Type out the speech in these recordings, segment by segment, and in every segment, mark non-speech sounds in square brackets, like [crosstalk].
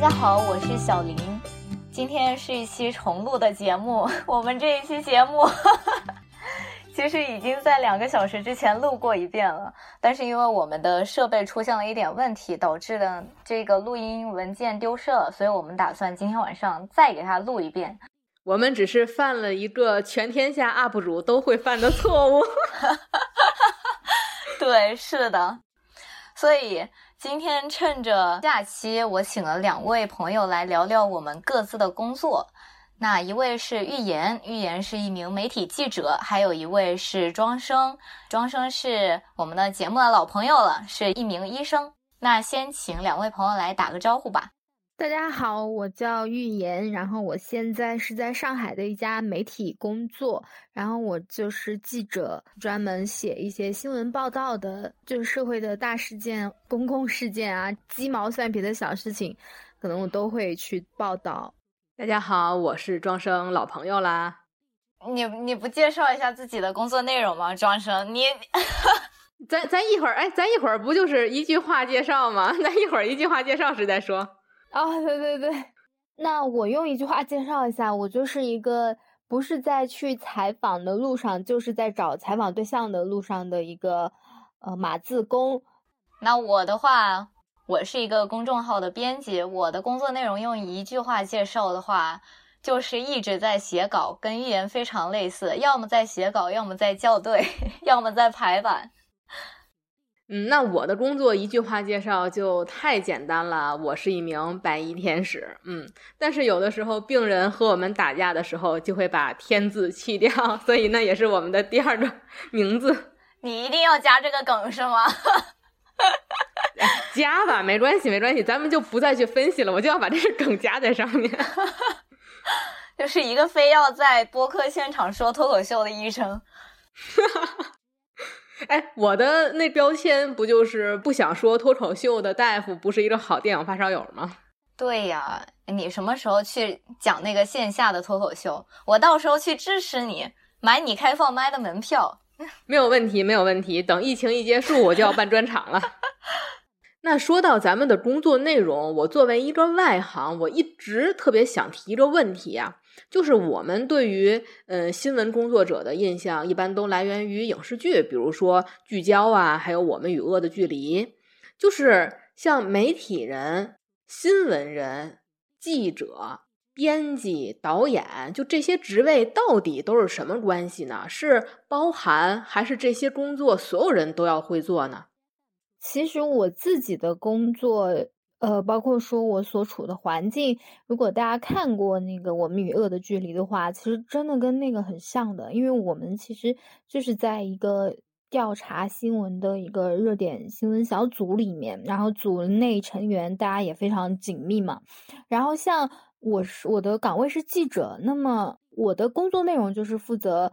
家好，我是小林。今天是一期重录的节目，[laughs] 我们这一期节目 [laughs] 其实已经在两个小时之前录过一遍了，但是因为我们的设备出现了一点问题，导致的这个录音文件丢失了，所以我们打算今天晚上再给它录一遍。我们只是犯了一个全天下 UP 主都会犯的错误。[laughs] 对，是的，所以。今天趁着假期，我请了两位朋友来聊聊我们各自的工作。那一位是玉言，玉言是一名媒体记者；还有一位是庄生，庄生是我们的节目的老朋友了，是一名医生。那先请两位朋友来打个招呼吧。大家好，我叫玉言，然后我现在是在上海的一家媒体工作，然后我就是记者，专门写一些新闻报道的，就是社会的大事件、公共事件啊，鸡毛蒜皮的小事情，可能我都会去报道。大家好，我是庄生，老朋友啦。你你不介绍一下自己的工作内容吗？庄生，你，咱咱一会儿，哎，咱一会儿不就是一句话介绍吗？[laughs] 咱一会儿一句话介绍时再说。哦，对对对，那我用一句话介绍一下，我就是一个不是在去采访的路上，就是在找采访对象的路上的一个呃码字工。那我的话，我是一个公众号的编辑，我的工作内容用一句话介绍的话，就是一直在写稿，跟预言非常类似，要么在写稿，要么在校对，[laughs] 要么在排版。嗯，那我的工作一句话介绍就太简单了，我是一名白衣天使。嗯，但是有的时候病人和我们打架的时候，就会把“天”字去掉，[laughs] 所以那也是我们的第二个 [laughs] 名字。你一定要加这个梗是吗？[laughs] 加吧，没关系，没关系，咱们就不再去分析了，我就要把这个梗加在上面。就是一个非要在播客现场说脱口秀的医生。哎，我的那标签不就是不想说脱口秀的大夫不是一个好电影发烧友吗？对呀，你什么时候去讲那个线下的脱口秀？我到时候去支持你，买你开放麦的门票。[laughs] 没有问题，没有问题。等疫情一结束，我就要办专场了。[laughs] 那说到咱们的工作内容，我作为一个外行，我一直特别想提一个问题啊。就是我们对于嗯新闻工作者的印象，一般都来源于影视剧，比如说《聚焦》啊，还有《我们与恶的距离》。就是像媒体人、新闻人、记者、编辑、导演，就这些职位到底都是什么关系呢？是包含还是这些工作所有人都要会做呢？其实我自己的工作。呃，包括说我所处的环境，如果大家看过那个《我们与恶的距离》的话，其实真的跟那个很像的，因为我们其实就是在一个调查新闻的一个热点新闻小组里面，然后组内成员大家也非常紧密嘛。然后像我是我的岗位是记者，那么我的工作内容就是负责。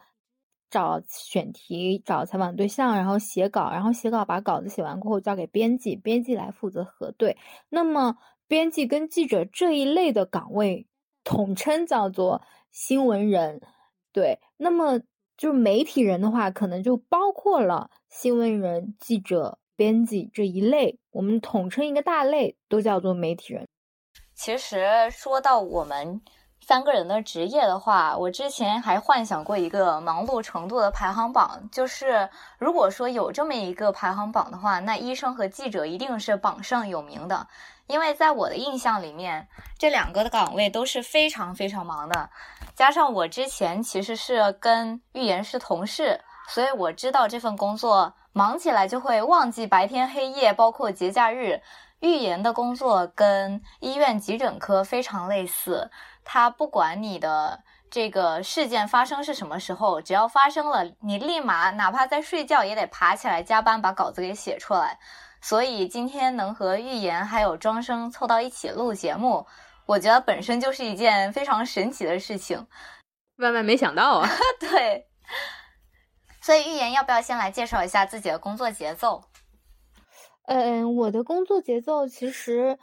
找选题，找采访对象，然后写稿，然后写稿把稿子写完过后交给编辑，编辑来负责核对。那么，编辑跟记者这一类的岗位统称叫做新闻人。对，那么就媒体人的话，可能就包括了新闻人、记者、编辑这一类，我们统称一个大类，都叫做媒体人。其实说到我们。三个人的职业的话，我之前还幻想过一个忙碌程度的排行榜，就是如果说有这么一个排行榜的话，那医生和记者一定是榜上有名的，因为在我的印象里面，这两个的岗位都是非常非常忙的，加上我之前其实是跟预言是同事，所以我知道这份工作忙起来就会忘记白天黑夜，包括节假日。预言的工作跟医院急诊科非常类似。他不管你的这个事件发生是什么时候，只要发生了，你立马哪怕在睡觉也得爬起来加班把稿子给写出来。所以今天能和预言还有庄生凑到一起录节目，我觉得本身就是一件非常神奇的事情。万万没想到啊！[laughs] 对，所以预言要不要先来介绍一下自己的工作节奏？嗯，我的工作节奏其实。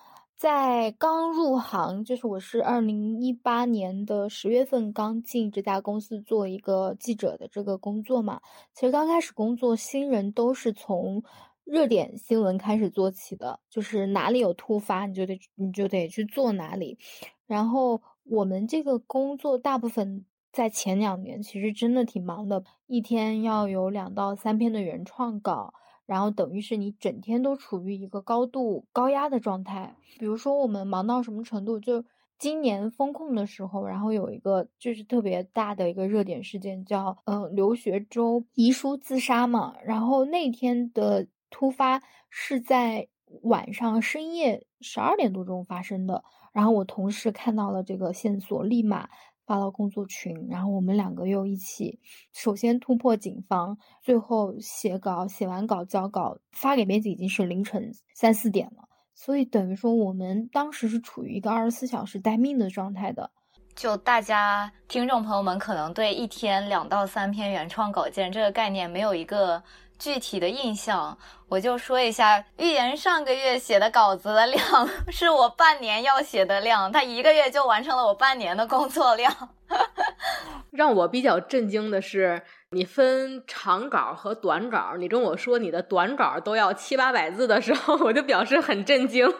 在刚入行，就是我是二零一八年的十月份刚进这家公司做一个记者的这个工作嘛。其实刚开始工作，新人都是从热点新闻开始做起的，就是哪里有突发，你就得你就得去做哪里。然后我们这个工作大部分在前两年其实真的挺忙的，一天要有两到三篇的原创稿，然后等于是你整天都处于一个高度高压的状态。比如说我们忙到什么程度，就今年风控的时候，然后有一个就是特别大的一个热点事件，叫嗯留学周遗书自杀嘛，然后那天的。突发是在晚上深夜十二点多钟发生的，然后我同事看到了这个线索，立马发到工作群，然后我们两个又一起，首先突破警方，最后写稿，写完稿交稿发给编辑已经是凌晨三四点了，所以等于说我们当时是处于一个二十四小时待命的状态的。就大家听众朋友们可能对一天两到三篇原创稿件这个概念没有一个。具体的印象，我就说一下，预言上个月写的稿子的量 [laughs] 是我半年要写的量，他一个月就完成了我半年的工作量。[laughs] 让我比较震惊的是，你分长稿和短稿，你跟我说你的短稿都要七八百字的时候，[laughs] 我就表示很震惊。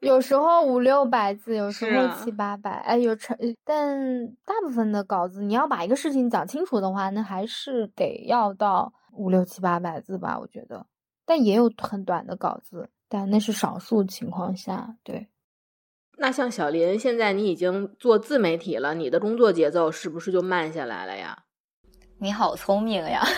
有时候五六百字，有时候七八百，哎，有成，但大部分的稿子，你要把一个事情讲清楚的话，那还是得要到。五六七八百字吧，我觉得，但也有很短的稿子，但那是少数情况下。对，那像小林，现在你已经做自媒体了，你的工作节奏是不是就慢下来了呀？你好聪明呀！[laughs]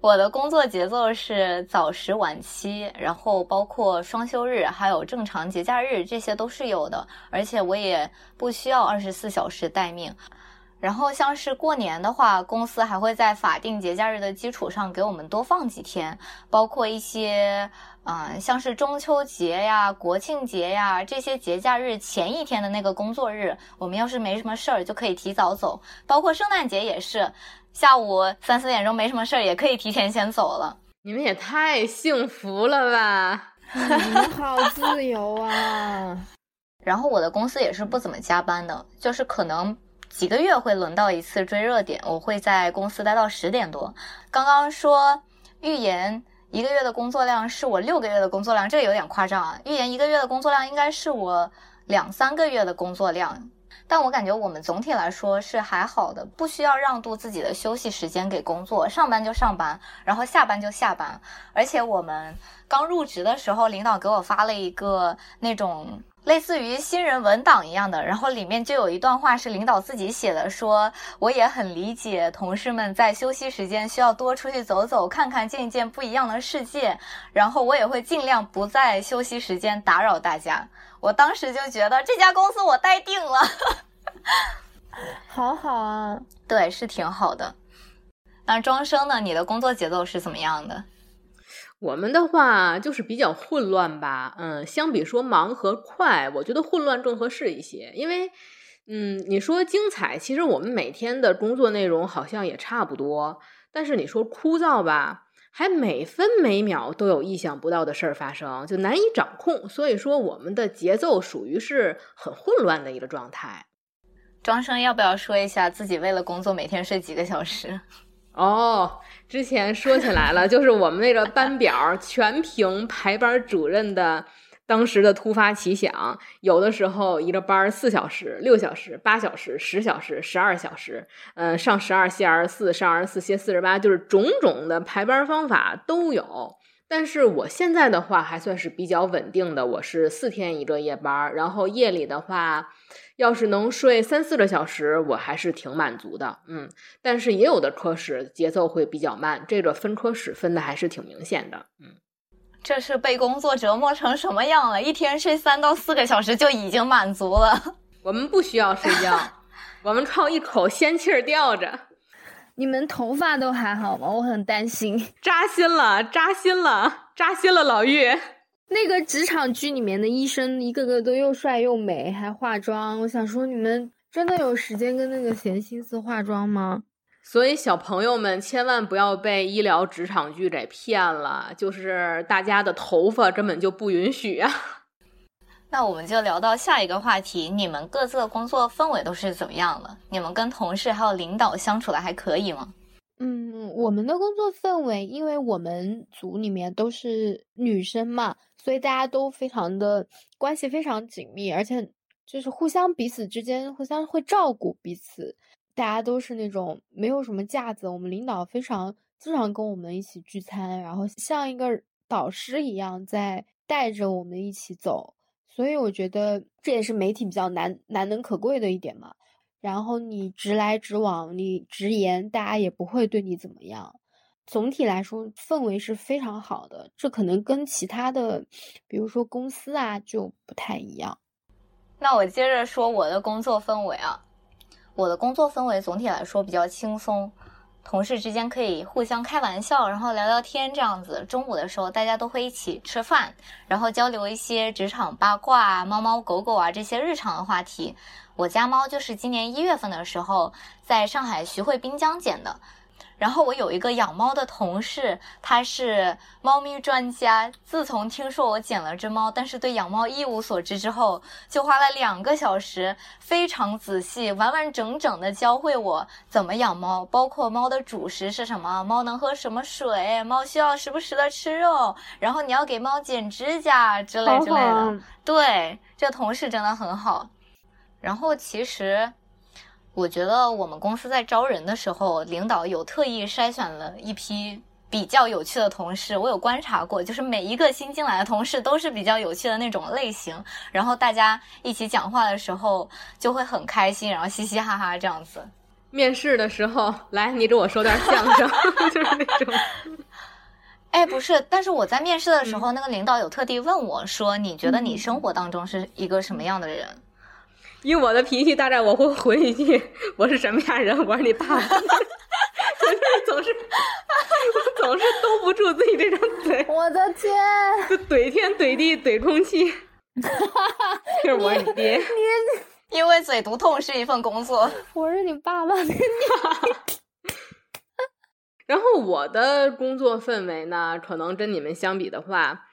我的工作节奏是早十晚七，然后包括双休日，还有正常节假日，这些都是有的，而且我也不需要二十四小时待命。然后像是过年的话，公司还会在法定节假日的基础上给我们多放几天，包括一些，嗯，像是中秋节呀、国庆节呀这些节假日前一天的那个工作日，我们要是没什么事儿就可以提早走。包括圣诞节也是，下午三四点钟没什么事儿也可以提前先走了。你们也太幸福了吧！你们好自由啊！[laughs] 然后我的公司也是不怎么加班的，就是可能。几个月会轮到一次追热点，我会在公司待到十点多。刚刚说预言一个月的工作量是我六个月的工作量，这个有点夸张啊。预言一个月的工作量应该是我两三个月的工作量，但我感觉我们总体来说是还好的，不需要让渡自己的休息时间给工作，上班就上班，然后下班就下班。而且我们刚入职的时候，领导给我发了一个那种。类似于新人文档一样的，然后里面就有一段话是领导自己写的，说我也很理解同事们在休息时间需要多出去走走看看，见一见不一样的世界，然后我也会尽量不在休息时间打扰大家。我当时就觉得这家公司我待定了，好好啊，对，是挺好的。那庄生呢？你的工作节奏是怎么样的？我们的话就是比较混乱吧，嗯，相比说忙和快，我觉得混乱更合适一些。因为，嗯，你说精彩，其实我们每天的工作内容好像也差不多。但是你说枯燥吧，还每分每秒都有意想不到的事儿发生，就难以掌控。所以说，我们的节奏属于是很混乱的一个状态。庄生要不要说一下自己为了工作每天睡几个小时？[laughs] 哦。之前说起来了，就是我们那个班表全凭排班主任的当时的突发奇想，有的时候一个班四小时、六小时、八小时、十小时、十二小时，嗯，上十二歇二十四，上二十四歇四十八，就是种种的排班方法都有。但是我现在的话还算是比较稳定的，我是四天一个夜班，然后夜里的话。要是能睡三四个小时，我还是挺满足的，嗯。但是也有的科室节奏会比较慢，这个分科室分的还是挺明显的，嗯。这是被工作折磨成什么样了？一天睡三到四个小时就已经满足了。[laughs] 我们不需要睡觉，我们靠一口仙气儿吊着。你们头发都还好吗？我很担心。扎心了，扎心了，扎心了，老玉。那个职场剧里面的医生，一个个都又帅又美，还化妆。我想说，你们真的有时间跟那个闲心思化妆吗？所以小朋友们千万不要被医疗职场剧给骗了，就是大家的头发根本就不允许啊。[laughs] 那我们就聊到下一个话题，你们各自的工作氛围都是怎么样的？你们跟同事还有领导相处的还可以吗？嗯，我们的工作氛围，因为我们组里面都是女生嘛，所以大家都非常的关系非常紧密，而且就是互相彼此之间互相会照顾彼此，大家都是那种没有什么架子。我们领导非常经常跟我们一起聚餐，然后像一个导师一样在带着我们一起走，所以我觉得这也是媒体比较难难能可贵的一点嘛。然后你直来直往，你直言，大家也不会对你怎么样。总体来说，氛围是非常好的。这可能跟其他的，比如说公司啊，就不太一样。那我接着说我的工作氛围啊，我的工作氛围总体来说比较轻松。同事之间可以互相开玩笑，然后聊聊天，这样子。中午的时候，大家都会一起吃饭，然后交流一些职场八卦、猫猫狗狗啊这些日常的话题。我家猫就是今年一月份的时候，在上海徐汇滨江捡的。然后我有一个养猫的同事，他是猫咪专家。自从听说我捡了只猫，但是对养猫一无所知之后，就花了两个小时，非常仔细、完完整整的教会我怎么养猫，包括猫的主食是什么，猫能喝什么水，猫需要时不时的吃肉，然后你要给猫剪指甲之类之类的。对，这同事真的很好。然后其实。我觉得我们公司在招人的时候，领导有特意筛选了一批比较有趣的同事。我有观察过，就是每一个新进来的同事都是比较有趣的那种类型。然后大家一起讲话的时候就会很开心，然后嘻嘻哈哈这样子。面试的时候，来你给我说段相声，[laughs] 就是那种。[laughs] 哎，不是，但是我在面试的时候，那个领导有特地问我说：“你觉得你生活当中是一个什么样的人？”以我的脾气，大概我会回一句：“ [laughs] 我是什么样人？我是你爸爸。[laughs] ”就是总是 [laughs] 总是兜不住自己这张嘴。我的天！就怼天怼地怼空气。就是我是你爹。你因为嘴毒痛是一份工作。我是你爸爸。然后我的工作氛围呢，可能跟你们相比的话，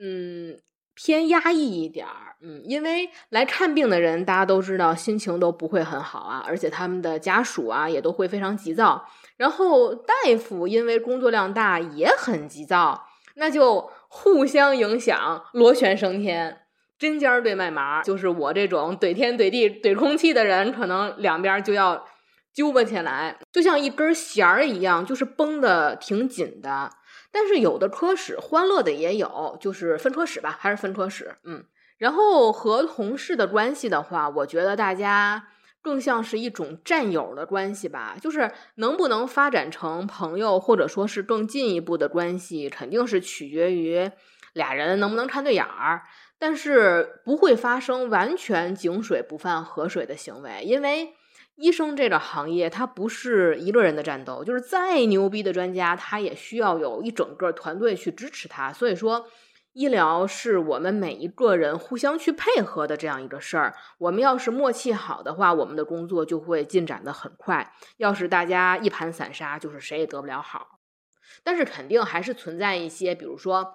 嗯。偏压抑一点儿，嗯，因为来看病的人，大家都知道心情都不会很好啊，而且他们的家属啊也都会非常急躁。然后大夫因为工作量大也很急躁，那就互相影响，螺旋升天，针尖对麦芒。就是我这种怼天怼地怼空气的人，可能两边就要揪吧起来，就像一根弦儿一样，就是绷得挺紧的。但是有的科室欢乐的也有，就是分科室吧，还是分科室，嗯。然后和同事的关系的话，我觉得大家更像是一种战友的关系吧，就是能不能发展成朋友，或者说是更进一步的关系，肯定是取决于俩人能不能看对眼儿。但是不会发生完全井水不犯河水的行为，因为。医生这个行业，它不是一个人的战斗，就是再牛逼的专家，他也需要有一整个团队去支持他。所以说，医疗是我们每一个人互相去配合的这样一个事儿。我们要是默契好的话，我们的工作就会进展的很快。要是大家一盘散沙，就是谁也得不了好。但是肯定还是存在一些，比如说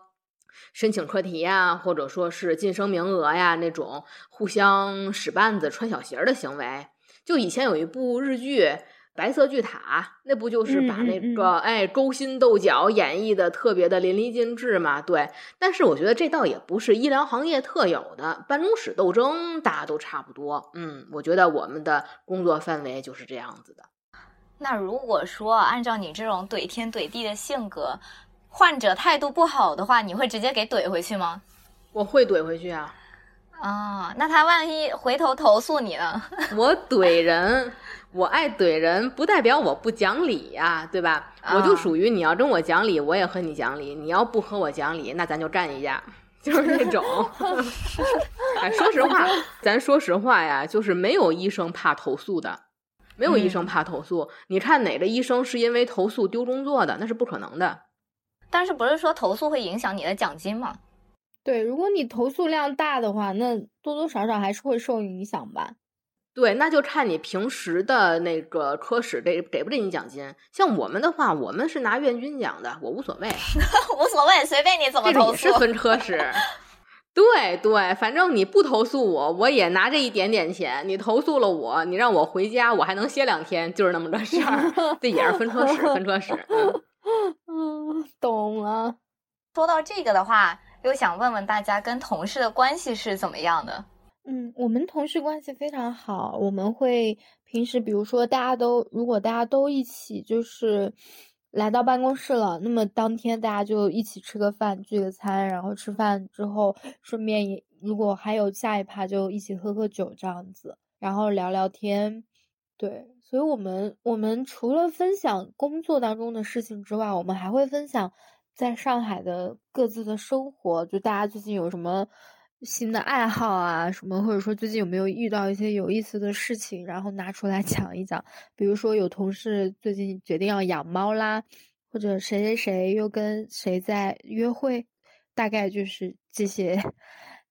申请课题呀，或者说是晋升名额呀那种互相使绊子、穿小鞋的行为。就以前有一部日剧《白色巨塔》，那不就是把那个哎勾心斗角演绎的特别的淋漓尽致嘛？对，但是我觉得这倒也不是医疗行业特有的，办公室斗争大家都差不多。嗯，我觉得我们的工作范围就是这样子的。那如果说按照你这种怼天怼地的性格，患者态度不好的话，你会直接给怼回去吗？我会怼回去啊。啊，那他万一回头投诉你呢？[laughs] 我怼人，我爱怼人，不代表我不讲理呀，对吧？我就属于你要跟我讲理，我也和你讲理；你要不和我讲理，那咱就干一架，[laughs] 就是那种。[laughs] 哎，说实话，咱说实话呀，就是没有医生怕投诉的，没有医生怕投诉。你看哪个医生是因为投诉丢工作的？那是不可能的。但是不是说投诉会影响你的奖金吗？对，如果你投诉量大的话，那多多少少还是会受影响吧。对，那就看你平时的那个科室给给不给你奖金。像我们的话，我们是拿院军奖的，我无所谓，[laughs] 无所谓，随便你怎么投诉。也是分科室。[laughs] [laughs] 对对，反正你不投诉我，我也拿这一点点钱；你投诉了我，你让我回家，我还能歇两天，就是那么个事儿。这也是分科室，分科室。嗯，懂了。说到这个的话，又想问问大家，跟同事的关系是怎么样的？嗯，我们同事关系非常好。我们会平时，比如说大家都如果大家都一起就是来到办公室了，那么当天大家就一起吃个饭，聚个餐，然后吃饭之后顺便也如果还有下一趴就一起喝喝酒这样子，然后聊聊天。对，所以我们我们除了分享工作当中的事情之外，我们还会分享在上海的各自的生活，就大家最近有什么。新的爱好啊，什么或者说最近有没有遇到一些有意思的事情，然后拿出来 [laughs] 讲一讲。比如说有同事最近决定要养猫啦，或者谁谁谁又跟谁在约会，大概就是这些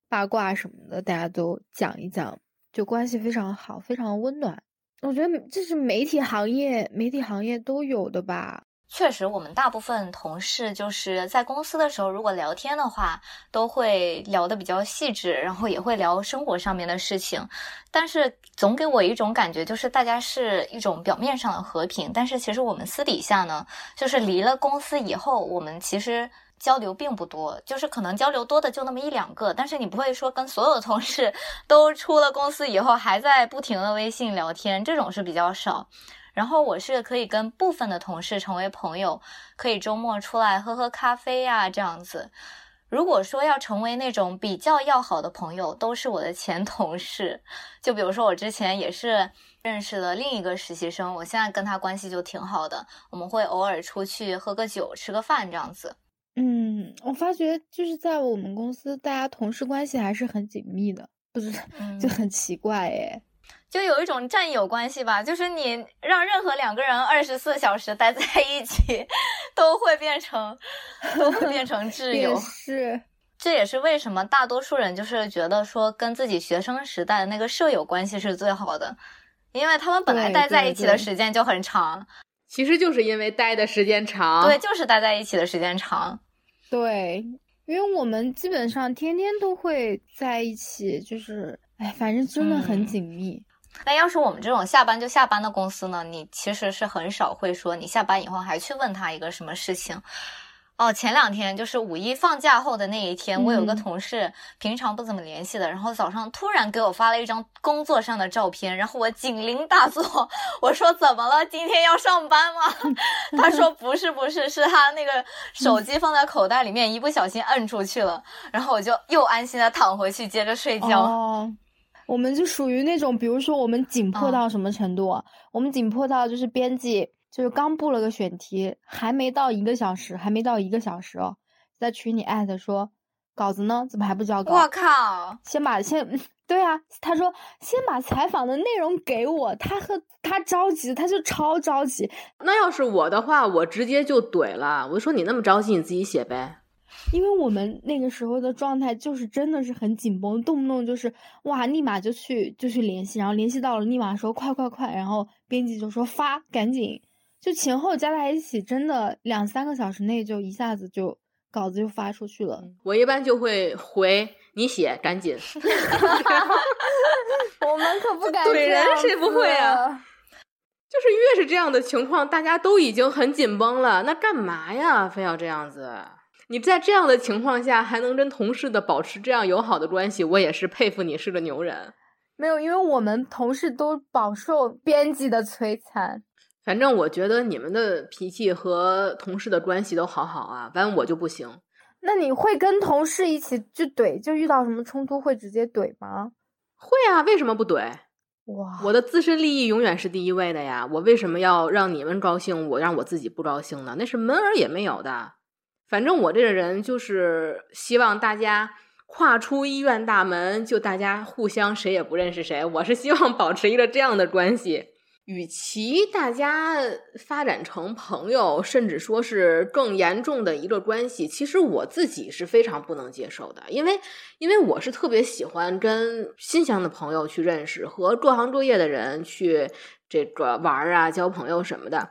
八卦什么的，大家都讲一讲，就关系非常好，非常温暖。我觉得这是媒体行业，媒体行业都有的吧。确实，我们大部分同事就是在公司的时候，如果聊天的话，都会聊得比较细致，然后也会聊生活上面的事情。但是总给我一种感觉，就是大家是一种表面上的和平，但是其实我们私底下呢，就是离了公司以后，我们其实交流并不多，就是可能交流多的就那么一两个。但是你不会说跟所有同事 [laughs] 都出了公司以后还在不停的微信聊天，这种是比较少。然后我是可以跟部分的同事成为朋友，可以周末出来喝喝咖啡呀，这样子。如果说要成为那种比较要好的朋友，都是我的前 [laughs] 同事。就比如说我之前也是认识了另一个实习生，我现在跟他关系就挺好的，我们会偶尔出去喝个酒、吃个饭这样子。嗯，我发觉就是在我们公司，大家同事关系还是很紧密的，不是 [laughs] 就很奇怪诶。就有一种战友关系吧，就是你让任何两个人二十四小时待在一起，[laughs] 都会变成，都会变成挚友。是，这也是为什么大多数人就是觉得说跟自己学生时代的那个舍友关系是最好的，因为他们本来待在一起的时间就很长。其实就是因为待的时间长。对，就是待在一起的时间长。对，因为我们基本上天天都会在一起，就是，哎，反正真的很紧密。那要是我们这种下班就下班的公司呢？你其实是很少会说你下班以后还去问他一个什么事情。哦，前两天就是五一放假后的那一天，我有个同事平常不怎么联系的，然后早上突然给我发了一张工作上的照片，然后我警铃大作，我说怎么了？今天要上班吗？[laughs] 他说不是不是，是他那个手机放在口袋里面，一不小心摁出去了，然后我就又安心的躺回去接着睡觉。我们就属于那种，比如说我们紧迫到什么程度？我们紧迫到就是编辑就是刚布了个选题，还没到一个小时，还没到一个小时哦，在群里艾特说稿子呢，怎么还不交稿？我靠！先把先 [laughs] 对啊，他说先把采访的内容给我，他和他着急，他就超着急。那要是我的话，我直接就怼了，我就说你那么着急，你自己写呗。因为我们那个时候的状态就是真的是很紧绷，动不动就是哇，立马就去就去联系，然后联系到了，立马说快快快，然后编辑就说发，赶紧，就前后加在一起，真的两三个小时内就一下子就稿子就发出去了。我一般就会回你写，赶紧。[laughs] 我们可不敢 [laughs] 怼人，谁不会啊？就是越是这样的情况，大家都已经很紧绷了，那干嘛呀？非要这样子？你在这样的情况下还能跟同事的保持这样友好的关系，我也是佩服你是个牛人。没有，因为我们同事都饱受编辑的摧残。反正我觉得你们的脾气和同事的关系都好好啊，反正我就不行。那你会跟同事一起去怼？就遇到什么冲突会直接怼吗？会啊，为什么不怼？哇，我的自身利益永远是第一位的呀！我为什么要让你们高兴，我让我自己不高兴呢？那是门儿也没有的。反正我这个人就是希望大家跨出医院大门，就大家互相谁也不认识谁。我是希望保持一个这样的关系。与其大家发展成朋友，甚至说是更严重的一个关系，其实我自己是非常不能接受的。因为，因为我是特别喜欢跟新乡的朋友去认识，和各行各业的人去这个玩啊、交朋友什么的。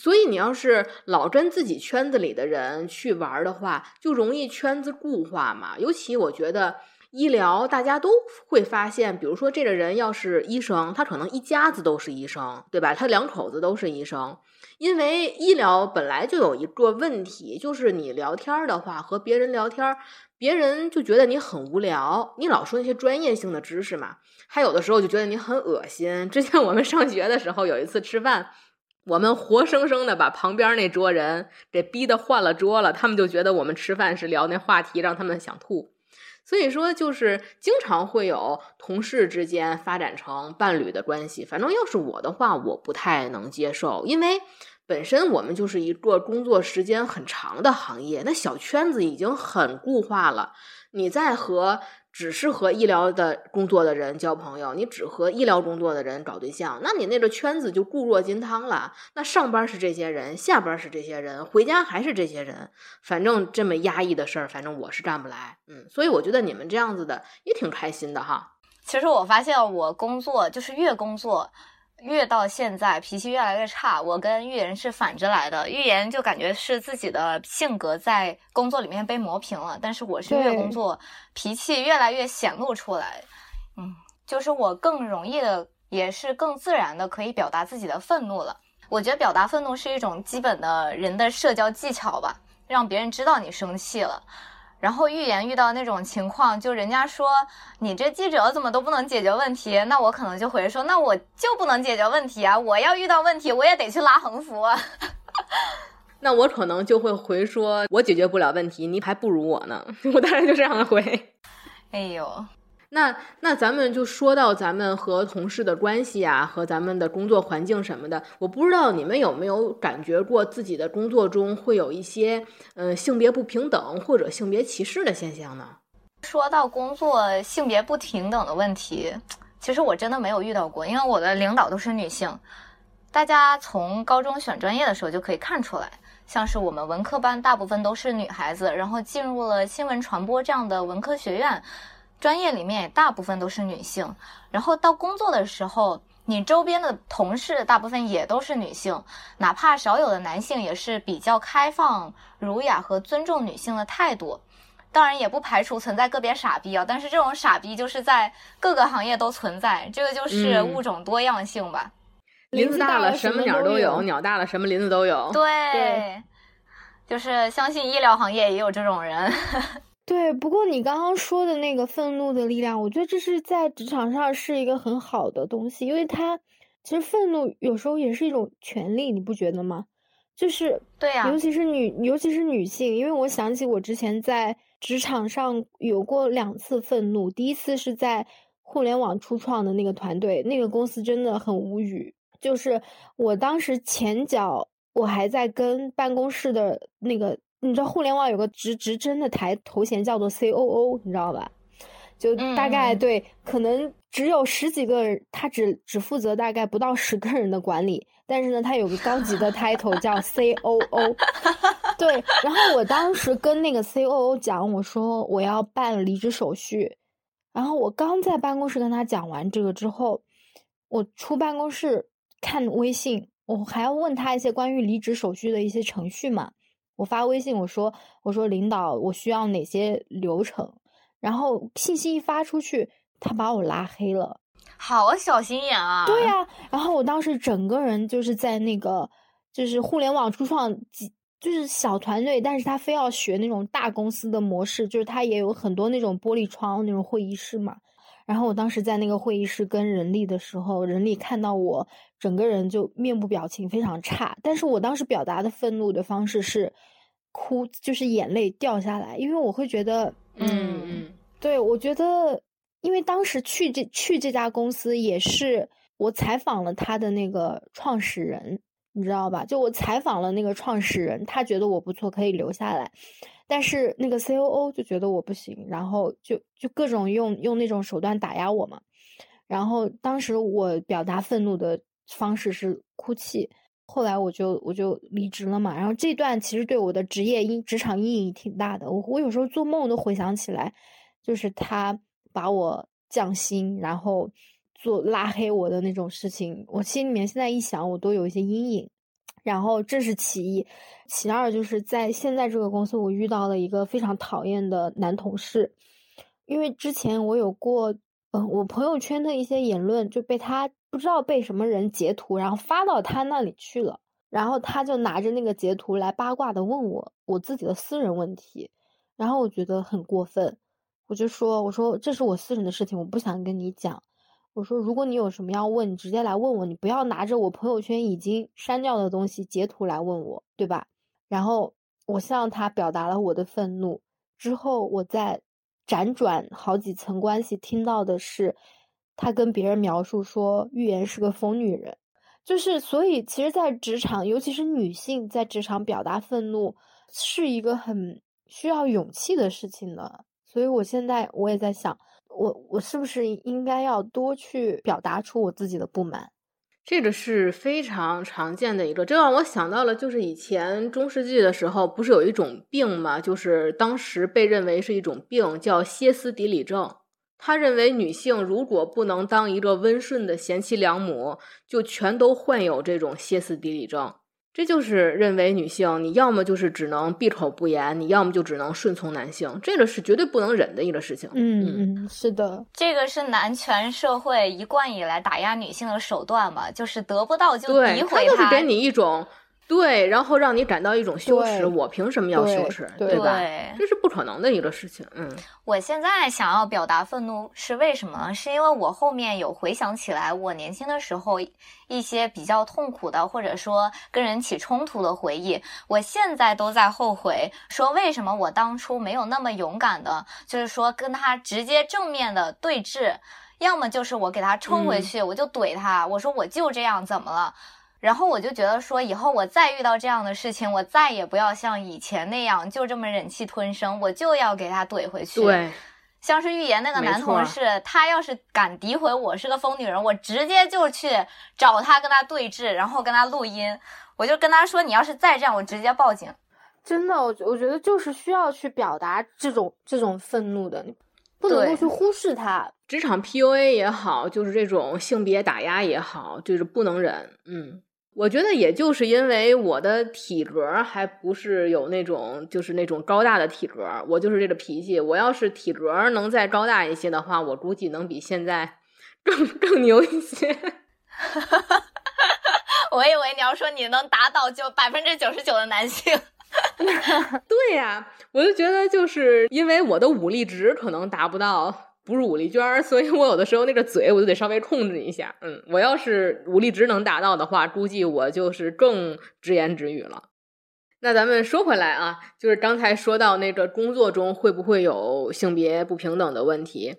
所以，你要是老跟自己圈子里的人去玩的话，就容易圈子固化嘛。尤其我觉得，医疗大家都会发现，比如说这个人要是医生，他可能一家子都是医生，对吧？他两口子都是医生，因为医疗本来就有一个问题，就是你聊天的话和别人聊天，别人就觉得你很无聊，你老说那些专业性的知识嘛，还有的时候就觉得你很恶心。之前我们上学的时候有一次吃饭，我们活生生的把旁边那桌人给逼得换了桌了，他们就觉得我们吃饭是聊那话题，让他们想吐。所以说，就是经常会有同事之间发展成伴侣的关系。反正要是我的话，我不太能接受，因为本身我们就是一个工作时间很长的行业，那小圈子已经很固化了。你在和只是和医疗的工作的人交朋友，你只和医疗工作的人搞对象，那你那个圈子就固若金汤了。那上班是这些人，下班是这些人，回家还是这些人，反正这么压抑的事儿，反正我是干不来。嗯，所以我觉得你们这样子的也挺开心的哈。其实我发现我工作就是越工作。越到现在脾气越来越差，我跟预言是反着来的。预言就感觉是自己的性格在工作里面被磨平了，但是我是越工作脾气越来越显露出来。嗯，就是我更容易的，也是更自然的可以表达自己的愤怒了。我觉得表达愤怒是一种基本的人的社交技巧吧，让别人知道你生气了。然后预言遇到那种情况，就人家说你这记者怎么都不能解决问题，那我可能就回说，那我就不能解决问题啊！我要遇到问题，我也得去拉横幅啊。[laughs] 那我可能就会回说，我解决不了问题，你还不如我呢。[laughs] 我当然就这样回。哎呦。那那咱们就说到咱们和同事的关系啊，和咱们的工作环境什么的，我不知道你们有没有感觉过自己的工作中会有一些嗯性别不平等或者性别歧视的现象呢？说到工作性别不平等的问题，其实我真的没有遇到过，因为我的领导都是女性。大家从高中选专业的时候就可以看出来，像是我们文科班大部分都是女孩子，然后进入了新闻传播这样的文科学院。专业里面也大部分都是女性，然后到工作的时候，你周边的同事大部分也都是女性，哪怕少有的男性也是比较开放、儒雅和尊重女性的态度。当然也不排除存在个别傻逼啊，但是这种傻逼就是在各个行业都存在，这个就是物种多样性吧。林子大了，什么鸟都有；鸟大了，什么林子都有。对，就是相信医疗行业也有这种人。对，不过你刚刚说的那个愤怒的力量，我觉得这是在职场上是一个很好的东西，因为它其实愤怒有时候也是一种权利，你不觉得吗？就是对呀，尤其是女，尤其是女性，因为我想起我之前在职场上有过两次愤怒，第一次是在互联网初创的那个团队，那个公司真的很无语，就是我当时前脚我还在跟办公室的那个。你知道互联网有个职职称的台头衔叫做 COO，你知道吧？就大概对，可能只有十几个人，他只只负责大概不到十个人的管理，但是呢，他有个高级的 title 叫 COO。[laughs] 对，然后我当时跟那个 COO 讲，我说我要办离职手续，然后我刚在办公室跟他讲完这个之后，我出办公室看微信，我还要问他一些关于离职手续的一些程序嘛。我发微信，我说我说领导，我需要哪些流程？然后信息一发出去，他把我拉黑了，好小心眼啊！对呀，然后我当时整个人就是在那个就是互联网初创，就是小团队，但是他非要学那种大公司的模式，就是他也有很多那种玻璃窗那种会议室嘛。然后我当时在那个会议室跟人力的时候，人力看到我整个人就面部表情非常差。但是我当时表达的愤怒的方式是哭，就是眼泪掉下来，因为我会觉得，嗯嗯，对我觉得，因为当时去这去这家公司也是我采访了他的那个创始人，你知道吧？就我采访了那个创始人，他觉得我不错，可以留下来。但是那个 C O O 就觉得我不行，然后就就各种用用那种手段打压我嘛。然后当时我表达愤怒的方式是哭泣。后来我就我就离职了嘛。然后这段其实对我的职业阴职场阴影挺大的。我我有时候做梦都回想起来，就是他把我降薪，然后做拉黑我的那种事情，我心里面现在一想，我都有一些阴影。然后这是其一，其二就是在现在这个公司，我遇到了一个非常讨厌的男同事。因为之前我有过，嗯，我朋友圈的一些言论就被他不知道被什么人截图，然后发到他那里去了，然后他就拿着那个截图来八卦的问我我自己的私人问题，然后我觉得很过分，我就说我说这是我私人的事情，我不想跟你讲。我说，如果你有什么要问，你直接来问我，你不要拿着我朋友圈已经删掉的东西截图来问我，对吧？然后我向他表达了我的愤怒，之后我在辗转好几层关系听到的是，他跟别人描述说预言是个疯女人，就是所以其实，在职场，尤其是女性在职场表达愤怒，是一个很需要勇气的事情的。所以我现在我也在想。我我是不是应该要多去表达出我自己的不满？这个是非常常见的一个，这让我想到了，就是以前中世纪的时候，不是有一种病吗？就是当时被认为是一种病，叫歇斯底里症。他认为女性如果不能当一个温顺的贤妻良母，就全都患有这种歇斯底里症。这就是认为女性，你要么就是只能闭口不言，你要么就只能顺从男性，这个是绝对不能忍的一个事情。嗯嗯，是的，这个是男权社会一贯以来打压女性的手段嘛，就是得不到就诋毁他，就是给你一种。对，然后让你感到一种羞耻，我凭什么要羞耻，对吧？这是不可能的一个事情。嗯，我现在想要表达愤怒是为什么？是因为我后面有回想起来，我年轻的时候一些比较痛苦的，或者说跟人起冲突的回忆，我现在都在后悔，说为什么我当初没有那么勇敢的，就是说跟他直接正面的对峙，要么就是我给他冲回去，我就怼他，我说我就这样，怎么了？然后我就觉得说，以后我再遇到这样的事情，我再也不要像以前那样就这么忍气吞声，我就要给他怼回去。对，像是预言那个男同事，他要是敢诋毁我是个疯女人，我直接就去找他跟他对峙，然后跟他录音，我就跟他说，你要是再这样，我直接报警。真的，我我觉得就是需要去表达这种这种愤怒的，不能够去忽视他。职场 PUA 也好，就是这种性别打压也好，就是不能忍。嗯。我觉得也就是因为我的体格还不是有那种就是那种高大的体格，我就是这个脾气。我要是体格能再高大一些的话，我估计能比现在 [laughs] 更更牛一些。[laughs] 我以为你要说你能打倒就百分之九十九的男性。[laughs] 对呀，我就觉得就是因为我的武力值可能达不到。不是武力娟儿，所以我有的时候那个嘴我就得稍微控制一下。嗯，我要是武力值能达到的话，估计我就是更直言直语了。那咱们说回来啊，就是刚才说到那个工作中会不会有性别不平等的问题，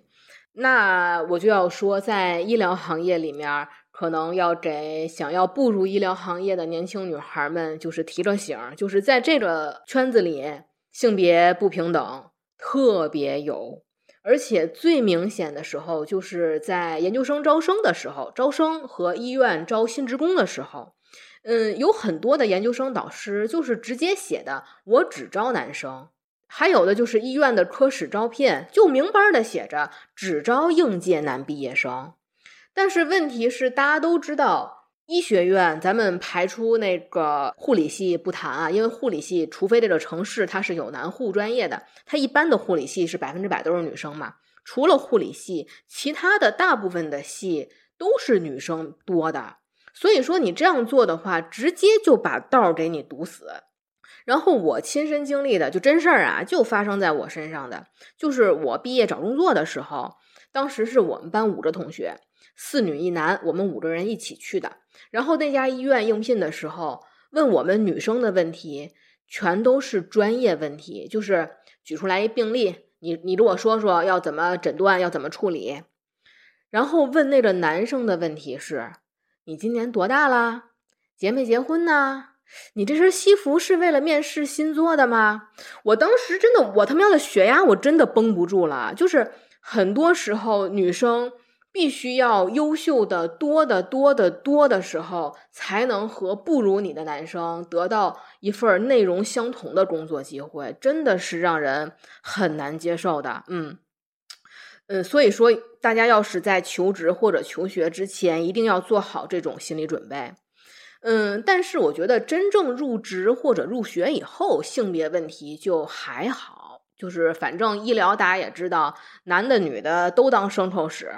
那我就要说，在医疗行业里面，可能要给想要步入医疗行业的年轻女孩们，就是提个醒，就是在这个圈子里，性别不平等特别有。而且最明显的时候，就是在研究生招生的时候，招生和医院招新职工的时候，嗯，有很多的研究生导师就是直接写的“我只招男生”，还有的就是医院的科室招聘就明班的写着“只招应届男毕业生”。但是问题是，大家都知道。医学院，咱们排除那个护理系不谈啊，因为护理系，除非这个城市它是有男护专业的，它一般的护理系是百分之百都是女生嘛。除了护理系，其他的大部分的系都是女生多的。所以说你这样做的话，直接就把道给你堵死。然后我亲身经历的就真事儿啊，就发生在我身上的，就是我毕业找工作的时候，当时是我们班五个同学。四女一男，我们五个人一起去的。然后那家医院应聘的时候，问我们女生的问题，全都是专业问题，就是举出来一病例，你你给我说说要怎么诊断，要怎么处理。然后问那个男生的问题是：你今年多大了？结没结婚呢？你这身西服是为了面试新做的吗？我当时真的，我他喵的血压我真的绷不住了。就是很多时候女生。必须要优秀的多的多的多的时候，才能和不如你的男生得到一份内容相同的工作机会，真的是让人很难接受的。嗯嗯，所以说大家要是在求职或者求学之前，一定要做好这种心理准备。嗯，但是我觉得真正入职或者入学以后，性别问题就还好。就是反正医疗大家也知道，男的女的都当生臭屎，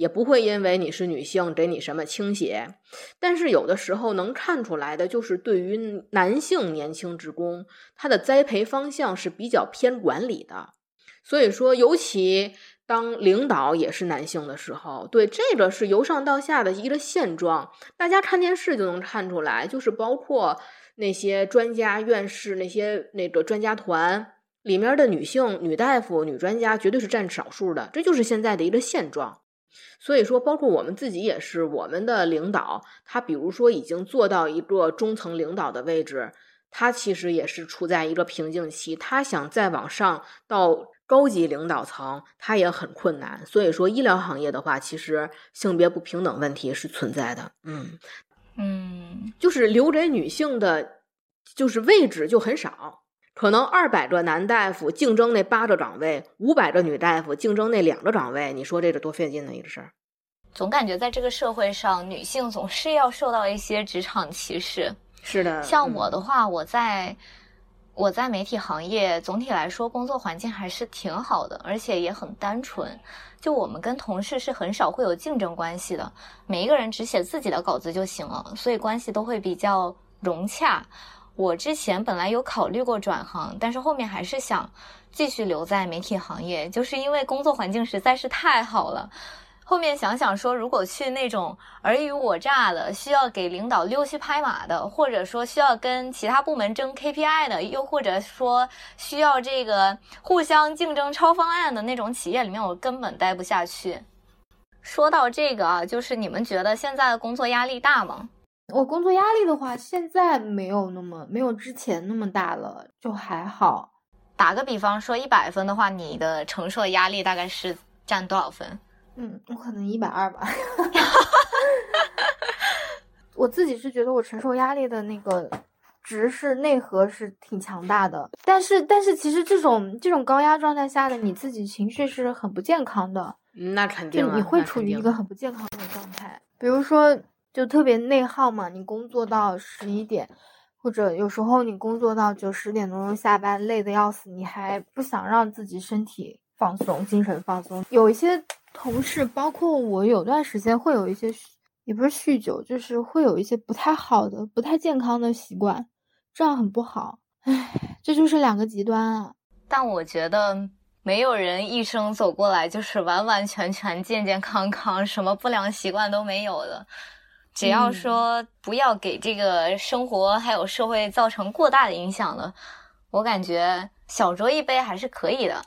也不会因为你是女性给你什么倾斜。但是有的时候能看出来的，就是对于男性年轻职工，他的栽培方向是比较偏管理的。所以说，尤其当领导也是男性的时候，对这个是由上到下的一个现状，大家看电视就能看出来，就是包括那些专家、院士、那些那个专家团。里面的女性、女大夫、女专家绝对是占少数的，这就是现在的一个现状。所以说，包括我们自己也是，我们的领导，他比如说已经做到一个中层领导的位置，他其实也是处在一个瓶颈期，他想再往上到高级领导层，他也很困难。所以说，医疗行业的话，其实性别不平等问题是存在的。嗯嗯，就是留给女性的，就是位置就很少。可能二百个男大夫竞争那八个岗位，五百个女大夫竞争那两个岗位，你说这个多费劲呢一个事儿。总感觉在这个社会上，女性总是要受到一些职场歧视。是的，像我的话，我在我在媒体行业，总体来说工作环境还是挺好的，而且也很单纯。就我们跟同事是很少会有竞争关系的，每一个人只写自己的稿子就行了，所以关系都会比较融洽。我之前本来有考虑过转行，但是后面还是想继续留在媒体行业，就是因为工作环境实在是太好了。后面想想说，如果去那种尔虞我诈的，需要给领导溜须拍马的，或者说需要跟其他部门争 KPI 的，又或者说需要这个互相竞争超方案的那种企业里面，我根本待不下去。说到这个啊，就是你们觉得现在的工作压力大吗？我工作压力的话，现在没有那么没有之前那么大了，就还好。打个比方说，一百分的话，你的承受压力大概是占多少分？嗯，我可能一百二吧。[laughs] 我自己是觉得我承受压力的那个值是内核是挺强大的，但是但是其实这种这种高压状态下的你自己情绪是很不健康的。那肯定，就你会处于一个很不健康的状态，比如说。就特别内耗嘛，你工作到十一点，或者有时候你工作到九十点钟下班，累得要死，你还不想让自己身体放松、精神放松。有一些同事，包括我，有段时间会有一些，也不是酗酒，就是会有一些不太好的、不太健康的习惯，这样很不好。唉，这就是两个极端啊。但我觉得没有人一生走过来就是完完全全健健康康，什么不良习惯都没有的。只要说不要给这个生活还有社会造成过大的影响了，我感觉小酌一杯还是可以的。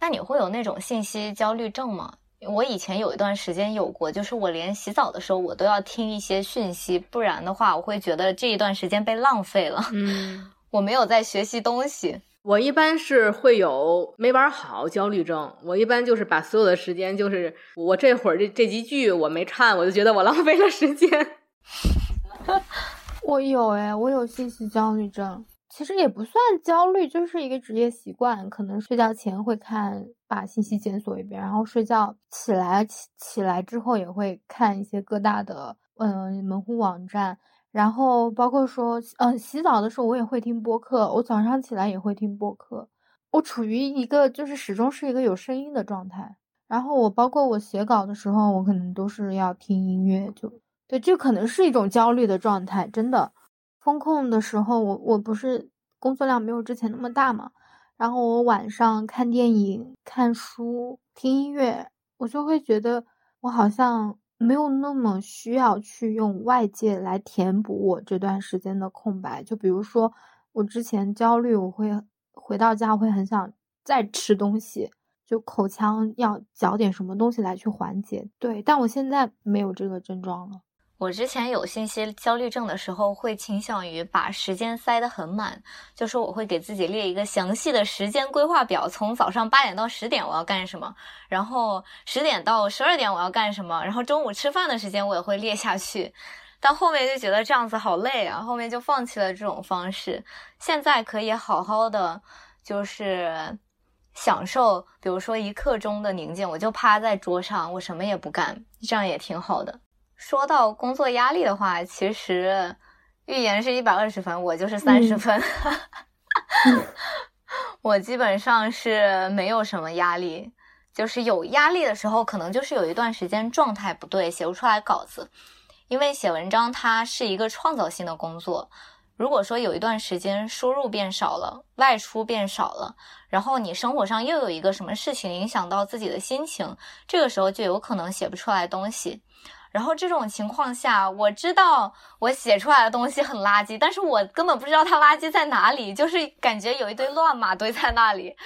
那你会有那种信息焦虑症吗？我以前有一段时间有过，就是我连洗澡的时候我都要听一些讯息，不然的话我会觉得这一段时间被浪费了。嗯，[laughs] 我没有在学习东西。我一般是会有没玩好焦虑症，我一般就是把所有的时间，就是我这会儿这这集剧我没看，我就觉得我浪费了时间。[laughs] 我有哎，我有信息焦虑症，其实也不算焦虑，就是一个职业习惯，可能睡觉前会看，把信息检索一遍，然后睡觉起来起起来之后也会看一些各大的嗯门户网站。然后包括说，嗯，洗澡的时候我也会听播客，我早上起来也会听播客，我处于一个就是始终是一个有声音的状态。然后我包括我写稿的时候，我可能都是要听音乐，就对，这可能是一种焦虑的状态。真的，风控的时候，我我不是工作量没有之前那么大嘛，然后我晚上看电影、看书、听音乐，我就会觉得我好像。没有那么需要去用外界来填补我这段时间的空白。就比如说，我之前焦虑，我会回到家会很想再吃东西，就口腔要嚼点什么东西来去缓解。对，但我现在没有这个症状了。我之前有信息焦虑症的时候，会倾向于把时间塞得很满，就是我会给自己列一个详细的时间规划表，从早上八点到十点我要干什么，然后十点到十二点我要干什么，然后中午吃饭的时间我也会列下去。但后面就觉得这样子好累啊，后面就放弃了这种方式。现在可以好好的，就是享受，比如说一刻钟的宁静，我就趴在桌上，我什么也不干，这样也挺好的。说到工作压力的话，其实预言是一百二十分，我就是三十分。[laughs] 我基本上是没有什么压力，就是有压力的时候，可能就是有一段时间状态不对，写不出来稿子。因为写文章它是一个创造性的工作，如果说有一段时间输入变少了，外出变少了，然后你生活上又有一个什么事情影响到自己的心情，这个时候就有可能写不出来东西。然后这种情况下，我知道我写出来的东西很垃圾，但是我根本不知道它垃圾在哪里，就是感觉有一堆乱码堆在那里。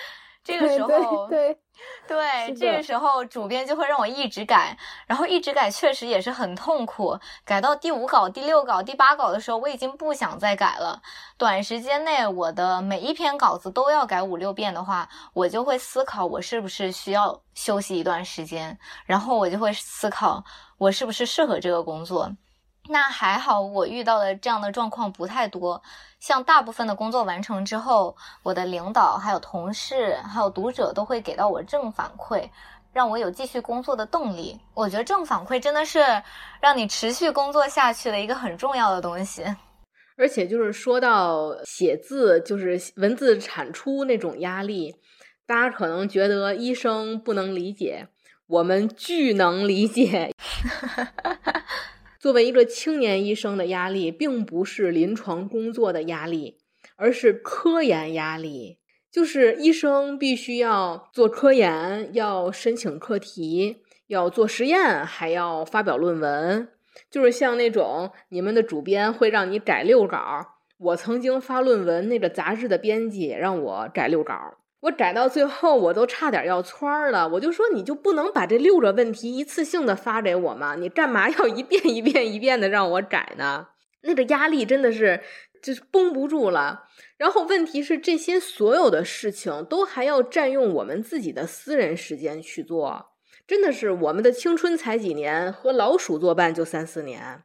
这个时候，对对，[laughs] 这个时候主编就会让我一直改，然后一直改，确实也是很痛苦。改到第五稿、第六稿、第八稿的时候，我已经不想再改了。短时间内，我的每一篇稿子都要改五六遍的话，我就会思考我是不是需要休息一段时间，然后我就会思考。我是不是适合这个工作？那还好，我遇到的这样的状况不太多。像大部分的工作完成之后，我的领导、还有同事、还有读者都会给到我正反馈，让我有继续工作的动力。我觉得正反馈真的是让你持续工作下去的一个很重要的东西。而且就是说到写字，就是文字产出那种压力，大家可能觉得医生不能理解。我们巨能理解，[laughs] 作为一个青年医生的压力，并不是临床工作的压力，而是科研压力。就是医生必须要做科研，要申请课题，要做实验，还要发表论文。就是像那种你们的主编会让你改六稿，我曾经发论文，那个杂志的编辑让我改六稿。我改到最后，我都差点要窜了。我就说，你就不能把这六个问题一次性的发给我吗？你干嘛要一遍一遍一遍的让我改呢？那个压力真的是就是绷不住了。然后问题是，这些所有的事情都还要占用我们自己的私人时间去做，真的是我们的青春才几年，和老鼠作伴就三四年，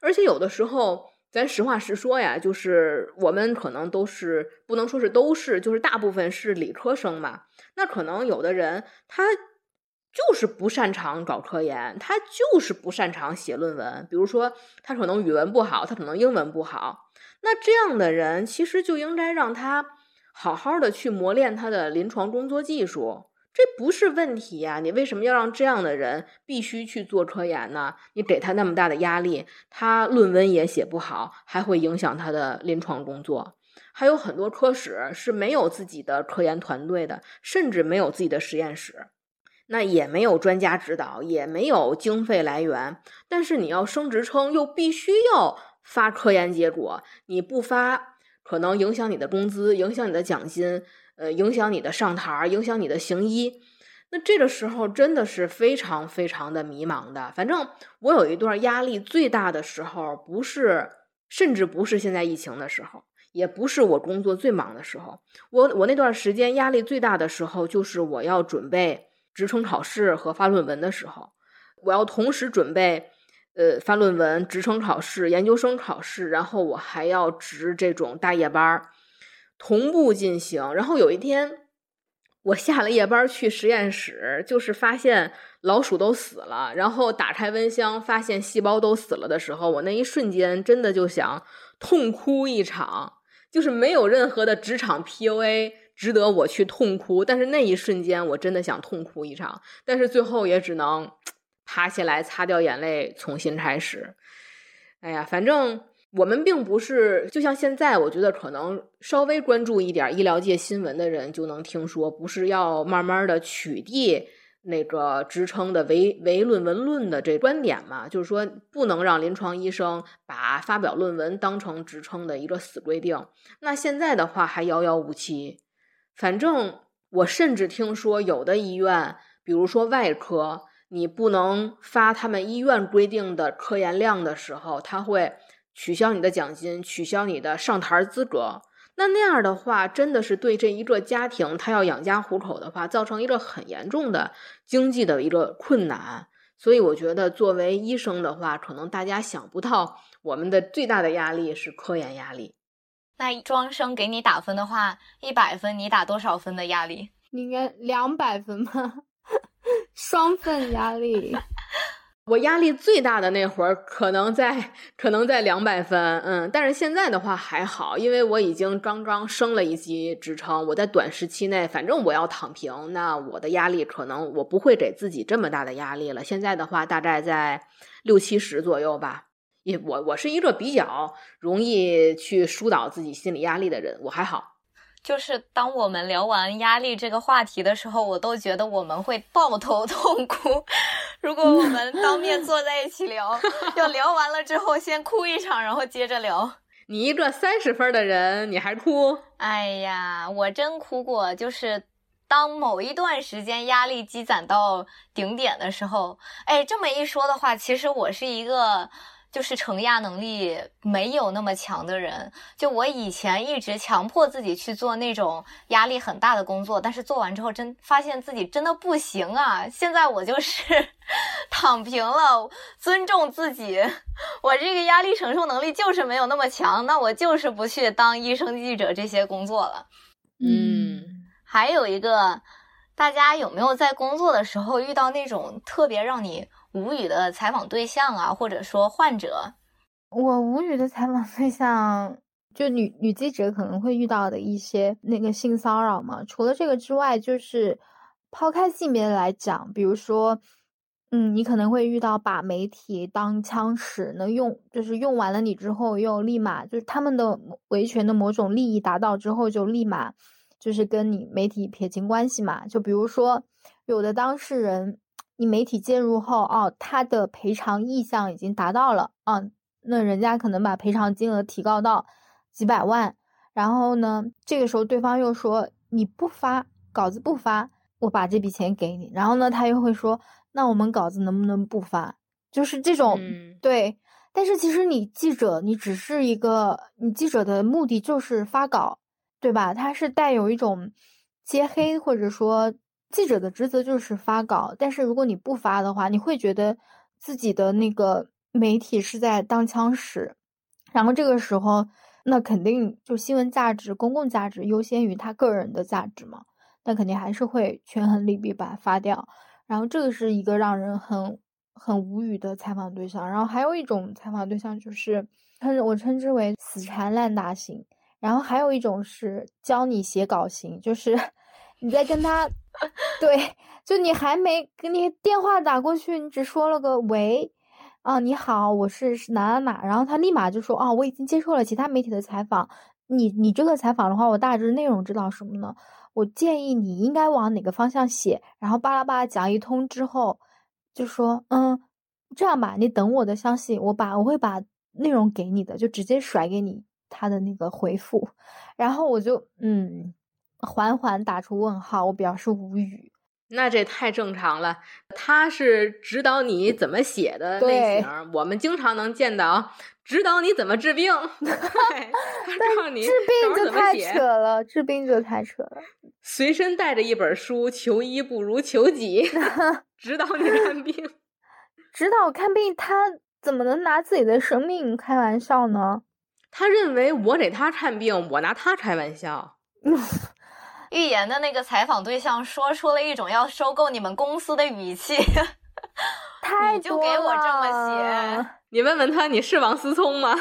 而且有的时候。咱实话实说呀，就是我们可能都是不能说是都是，就是大部分是理科生嘛。那可能有的人他就是不擅长搞科研，他就是不擅长写论文。比如说他可能语文不好，他可能英文不好。那这样的人其实就应该让他好好的去磨练他的临床工作技术。这不是问题呀，你为什么要让这样的人必须去做科研呢？你给他那么大的压力，他论文也写不好，还会影响他的临床工作。还有很多科室是没有自己的科研团队的，甚至没有自己的实验室，那也没有专家指导，也没有经费来源。但是你要升职称，又必须要发科研结果，你不发，可能影响你的工资，影响你的奖金。呃，影响你的上台，影响你的行医，那这个时候真的是非常非常的迷茫的。反正我有一段压力最大的时候，不是，甚至不是现在疫情的时候，也不是我工作最忙的时候。我我那段时间压力最大的时候，就是我要准备职称考试和发论文的时候，我要同时准备，呃，发论文、职称考试、研究生考试，然后我还要值这种大夜班儿。同步进行，然后有一天，我下了夜班去实验室，就是发现老鼠都死了，然后打开温箱发现细胞都死了的时候，我那一瞬间真的就想痛哭一场，就是没有任何的职场 PUA 值得我去痛哭，但是那一瞬间我真的想痛哭一场，但是最后也只能 [tsk] 爬起来擦掉眼泪，重新开始。哎呀，反正。我们并不是就像现在，我觉得可能稍微关注一点医疗界新闻的人就能听说，不是要慢慢的取缔那个职称的唯唯论文论的这观点嘛？就是说不能让临床医生把发表论文当成职称的一个死规定。那现在的话还遥遥无期。反正我甚至听说有的医院，比如说外科，你不能发他们医院规定的科研量的时候，他会。取消你的奖金，取消你的上台资格，那那样的话，真的是对这一个家庭，他要养家糊口的话，造成一个很严重的经济的一个困难。所以，我觉得作为医生的话，可能大家想不到，我们的最大的压力是科研压力。那庄生给你打分的话，一百分，你打多少分的压力？应该两百分吧，[laughs] 双份压力。我压力最大的那会儿，可能在可能在两百分，嗯，但是现在的话还好，因为我已经刚刚升了一级职称，我在短时期内，反正我要躺平，那我的压力可能我不会给自己这么大的压力了。现在的话，大概在六七十左右吧。也我我是一个比较容易去疏导自己心理压力的人，我还好。就是当我们聊完压力这个话题的时候，我都觉得我们会抱头痛哭。如果我们当面坐在一起聊，要聊完了之后先哭一场，然后接着聊。[laughs] 你一个三十分的人，你还哭？哎呀，我真哭过。就是当某一段时间压力积攒到顶点的时候，哎，这么一说的话，其实我是一个。就是承压能力没有那么强的人，就我以前一直强迫自己去做那种压力很大的工作，但是做完之后真发现自己真的不行啊！现在我就是 [laughs] 躺平了，尊重自己，我这个压力承受能力就是没有那么强，那我就是不去当医生、记者这些工作了。嗯，还有一个，大家有没有在工作的时候遇到那种特别让你？无语的采访对象啊，或者说患者，我无语的采访对象，就女女记者可能会遇到的一些那个性骚扰嘛。除了这个之外，就是抛开性别来讲，比如说，嗯，你可能会遇到把媒体当枪使，能用就是用完了你之后，又立马就是他们的维权的某种利益达到之后，就立马就是跟你媒体撇清关系嘛。就比如说，有的当事人。你媒体介入后，哦，他的赔偿意向已经达到了，啊，那人家可能把赔偿金额提高到几百万，然后呢，这个时候对方又说你不发稿子不发，我把这笔钱给你，然后呢，他又会说那我们稿子能不能不发？就是这种对，但是其实你记者，你只是一个，你记者的目的就是发稿，对吧？他是带有一种揭黑或者说。记者的职责就是发稿，但是如果你不发的话，你会觉得自己的那个媒体是在当枪使，然后这个时候，那肯定就新闻价值、公共价值优先于他个人的价值嘛，那肯定还是会权衡利弊把它发掉。然后这个是一个让人很很无语的采访对象。然后还有一种采访对象就是称我称之为死缠烂打型，然后还有一种是教你写稿型，就是你在跟他。[laughs] 对，就你还没给你电话打过去，你只说了个喂，啊，你好，我是是哪哪哪，然后他立马就说，哦，我已经接受了其他媒体的采访，你你这个采访的话，我大致内容知道什么呢？我建议你应该往哪个方向写，然后巴拉巴拉讲一通之后，就说，嗯，这样吧，你等我的消息，我把我会把内容给你的，就直接甩给你他的那个回复，[laughs] 然后我就嗯。缓缓打出问号，我表示无语。那这太正常了。他是指导你怎么写的类型，我们经常能见到指导你怎么治病。[laughs] 告诉你治病就太扯了，治病就太扯了。[laughs] 随身带着一本书，求医不如求己，[laughs] 指导你看病。指导看病，他怎么能拿自己的生命开玩笑呢？他认为我给他看病，我拿他开玩笑。预言的那个采访对象说出了一种要收购你们公司的语气，[laughs] 太你就给我这么写。你问问他，你是王思聪吗？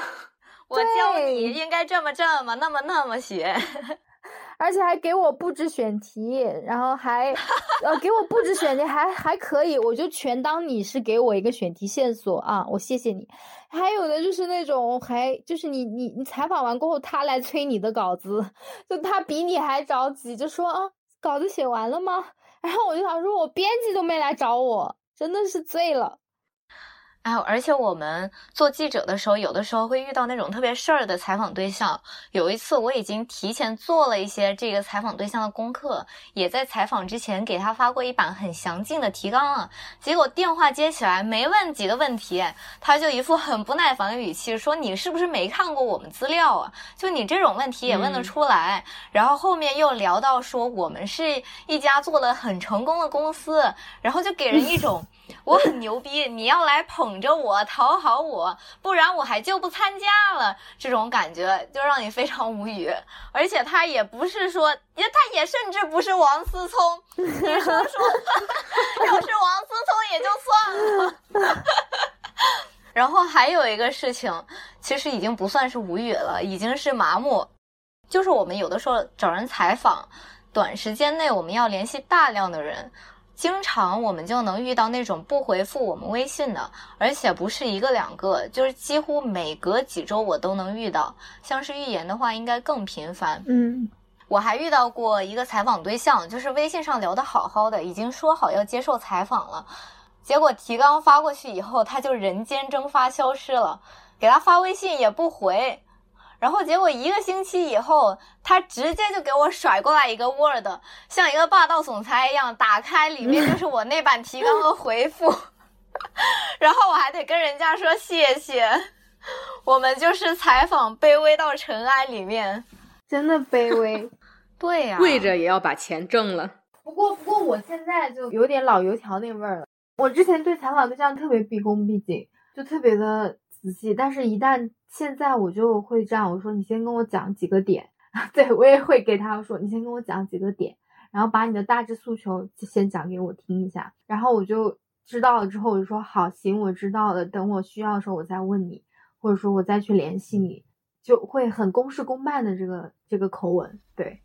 我叫你应该这么这么那么那么写。而且还给我布置选题，然后还呃给我布置选题，还还可以，我就全当你是给我一个选题线索啊，我谢谢你。还有的就是那种还就是你你你采访完过后，他来催你的稿子，就他比你还着急，就说啊稿子写完了吗？[laughs] 然后我就想说，我编辑都没来找我，真的是醉了。哎，而且我们做记者的时候，有的时候会遇到那种特别事儿的采访对象。有一次，我已经提前做了一些这个采访对象的功课，也在采访之前给他发过一版很详尽的提纲了。结果电话接起来，没问几个问题，他就一副很不耐烦的语气说：“你是不是没看过我们资料啊？就你这种问题也问得出来？”然后后面又聊到说我们是一家做了很成功的公司，然后就给人一种 [laughs] 我很牛逼，你要来捧。着我、讨好我，不然我还就不参加了。这种感觉就让你非常无语。而且他也不是说，也他也甚至不是王思聪。[laughs] 你说说，要是王思聪也就算了。[laughs] 然后还有一个事情，其实已经不算是无语了，已经是麻木。就是我们有的时候找人采访，短时间内我们要联系大量的人，经常我们就能遇到那种不回复我们微信的，而且不是一个两个，就是几乎每隔几周我都能遇到。像是预言的话，应该更频繁。嗯，我还遇到过一个采访对象，就是微信上聊得好好的，已经说好要接受采访了。结果提纲发过去以后，他就人间蒸发消失了，给他发微信也不回，然后结果一个星期以后，他直接就给我甩过来一个 Word，像一个霸道总裁一样，打开里面 [laughs] 就是我那版提纲和回复，[laughs] 然后我还得跟人家说谢谢，我们就是采访卑微到尘埃里面，真的卑微。[laughs] 对呀，跪着也要把钱挣了。不过，不过我现在就有点老油条那味儿了。我之前对采访对象特别毕恭毕敬，就特别的仔细，但是，一旦现在我就会这样，我说你先跟我讲几个点，[laughs] 对我也会给他说，你先跟我讲几个点，然后把你的大致诉求先讲给我听一下，然后我就知道了之后，我就说好，行，我知道了，等我需要的时候我再问你，或者说我再去联系你，就会很公事公办的这个这个口吻，对，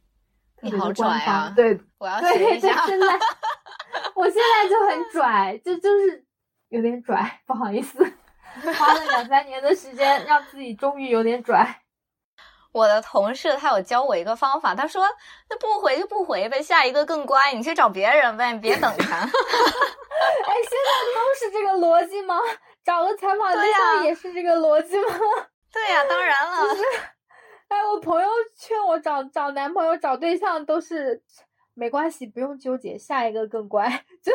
你好拽啊，对，我要对一下，现在。[laughs] 我现在就很 [laughs] 拽，就就是有点拽，不好意思，花了两三年的时间让自己终于有点拽。[laughs] 我的同事他有教我一个方法，他说那不回就不回呗，下一个更乖，你去找别人呗，你别等他。[laughs] 哎，现在都是这个逻辑吗？找个采访对象也是这个逻辑吗？[laughs] 对呀，当然了。哎，我朋友劝我找找男朋友、找对象都是。没关系，不用纠结，下一个更乖。就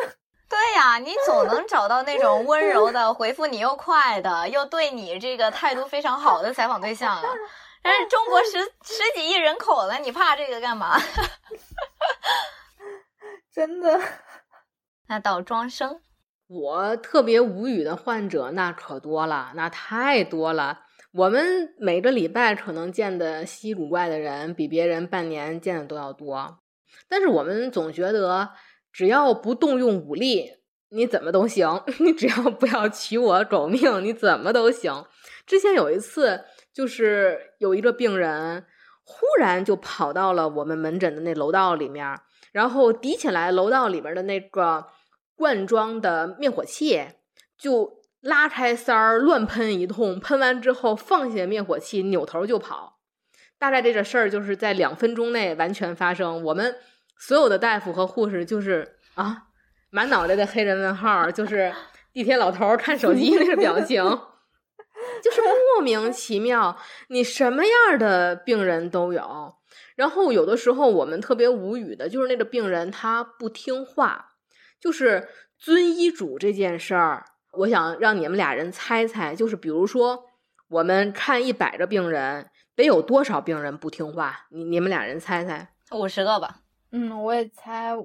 对呀，你总能找到那种温柔的回复你又快的，又对你这个态度非常好的采访对象啊。[laughs] 但是中国十十几亿人口了，你怕这个干嘛？[laughs] 真的。那倒装生，我特别无语的患者那可多了，那太多了。我们每个礼拜可能见的稀奇古怪的人，比别人半年见的都要多。但是我们总觉得，只要不动用武力，你怎么都行。[laughs] 你只要不要取我狗命，你怎么都行。之前有一次，就是有一个病人忽然就跑到了我们门诊的那楼道里面，然后提起来楼道里边的那个罐装的灭火器，就拉开塞儿乱喷一通，喷完之后放下灭火器，扭头就跑。大概这个事儿就是在两分钟内完全发生。我们所有的大夫和护士就是啊，满脑袋的黑人问号，就是地铁老头看手机那个表情，[laughs] 就是莫名其妙。你什么样的病人都有。然后有的时候我们特别无语的，就是那个病人他不听话，就是遵医嘱这件事儿。我想让你们俩人猜猜，就是比如说我们看一百个病人。得有多少病人不听话？你你们俩人猜猜，五十个吧。嗯，我也猜，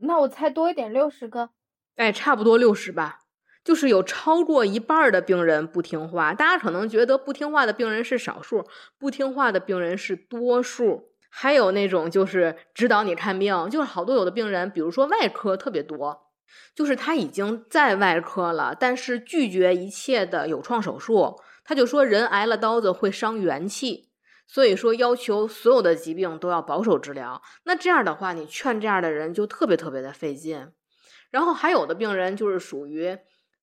那我猜多一点，六十个。哎，差不多六十吧。就是有超过一半的病人不听话。大家可能觉得不听话的病人是少数，不听话的病人是多数。还有那种就是指导你看病，就是好多有的病人，比如说外科特别多，就是他已经在外科了，但是拒绝一切的有创手术。他就说，人挨了刀子会伤元气，所以说要求所有的疾病都要保守治疗。那这样的话，你劝这样的人就特别特别的费劲。然后还有的病人就是属于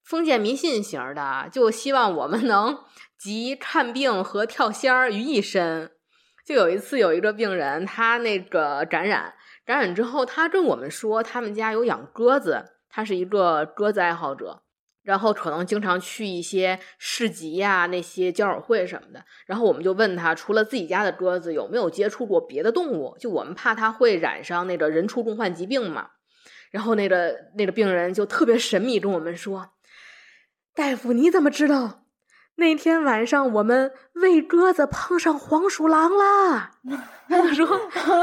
封建迷信型的，就希望我们能集看病和跳仙儿于一身。就有一次有一个病人，他那个感染，感染之后，他跟我们说，他们家有养鸽子，他是一个鸽子爱好者。然后可能经常去一些市集呀，那些交友会什么的。然后我们就问他，除了自己家的鸽子，有没有接触过别的动物？就我们怕他会染上那个人畜共患疾病嘛。然后那个那个病人就特别神秘跟我们说：“大夫，你怎么知道？那天晚上我们喂鸽子碰上黄鼠狼啦。[laughs] ”他说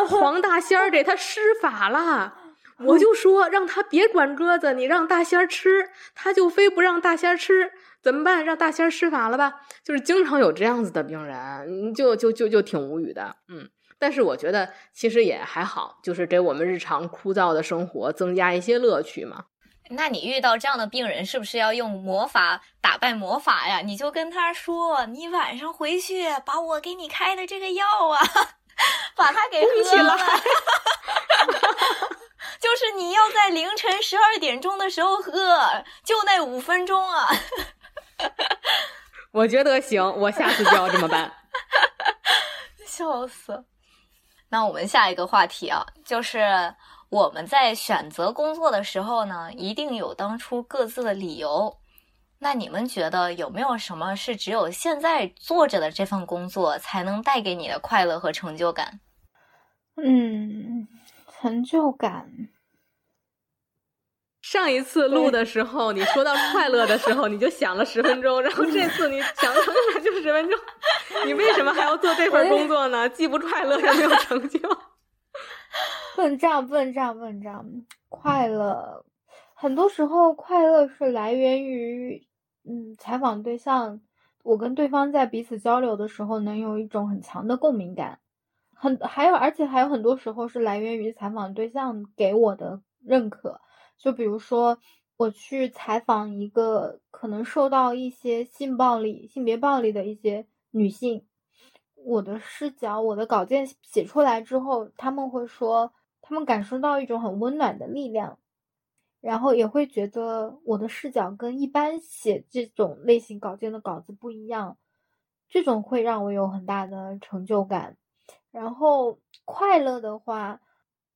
黄大仙儿给他施法了。[laughs] 我就说让他别管鸽子，你让大仙儿吃，他就非不让大仙儿吃，怎么办？让大仙儿施法了吧？就是经常有这样子的病人，就就就就挺无语的，嗯。但是我觉得其实也还好，就是给我们日常枯燥的生活增加一些乐趣嘛。那你遇到这样的病人，是不是要用魔法打败魔法呀？你就跟他说，你晚上回去把我给你开的这个药啊，[laughs] 把它给喝了。[laughs] 就是你要在凌晨十二点钟的时候喝，就那五分钟啊。我觉得行，我下次就要这么办。[laughs] 笑死。那我们下一个话题啊，就是我们在选择工作的时候呢，一定有当初各自的理由。那你们觉得有没有什么是只有现在做着的这份工作才能带给你的快乐和成就感？嗯，成就感。上一次录的时候，你说到快乐的时候，你就想了十分钟，然后这次你想了就十分钟，你为什么还要做这份工作呢？既不快乐又没有成就。不能这样，不能这样，不能这样。快乐，很多时候快乐是来源于，嗯，采访对象，我跟对方在彼此交流的时候，能有一种很强的共鸣感。很还有，而且还有很多时候是来源于采访对象给我的认可。就比如说，我去采访一个可能受到一些性暴力、性别暴力的一些女性，我的视角、我的稿件写出来之后，他们会说，他们感受到一种很温暖的力量，然后也会觉得我的视角跟一般写这种类型稿件的稿子不一样，这种会让我有很大的成就感。然后快乐的话，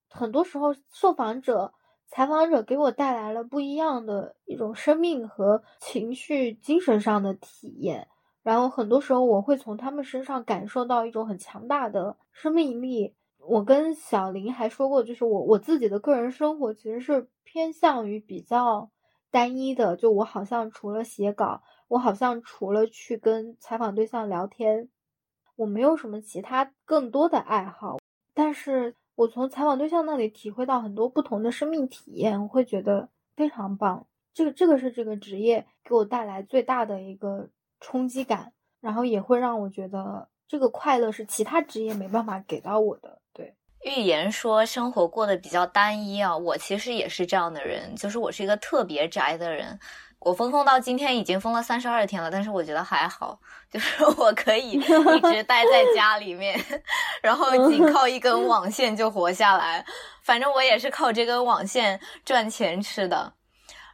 很多时候受访者。采访者给我带来了不一样的一种生命和情绪、精神上的体验，然后很多时候我会从他们身上感受到一种很强大的生命力。我跟小林还说过，就是我我自己的个人生活其实是偏向于比较单一的，就我好像除了写稿，我好像除了去跟采访对象聊天，我没有什么其他更多的爱好，但是。我从采访对象那里体会到很多不同的生命体验，我会觉得非常棒。这个这个是这个职业给我带来最大的一个冲击感，然后也会让我觉得这个快乐是其他职业没办法给到我的。对，预言说生活过得比较单一啊，我其实也是这样的人，就是我是一个特别宅的人。我封控到今天已经封了三十二天了，但是我觉得还好，就是 [laughs] 我可以一直待在家里面，[laughs] 然后仅靠一根网线就活下来。反正我也是靠这根网线赚钱吃的。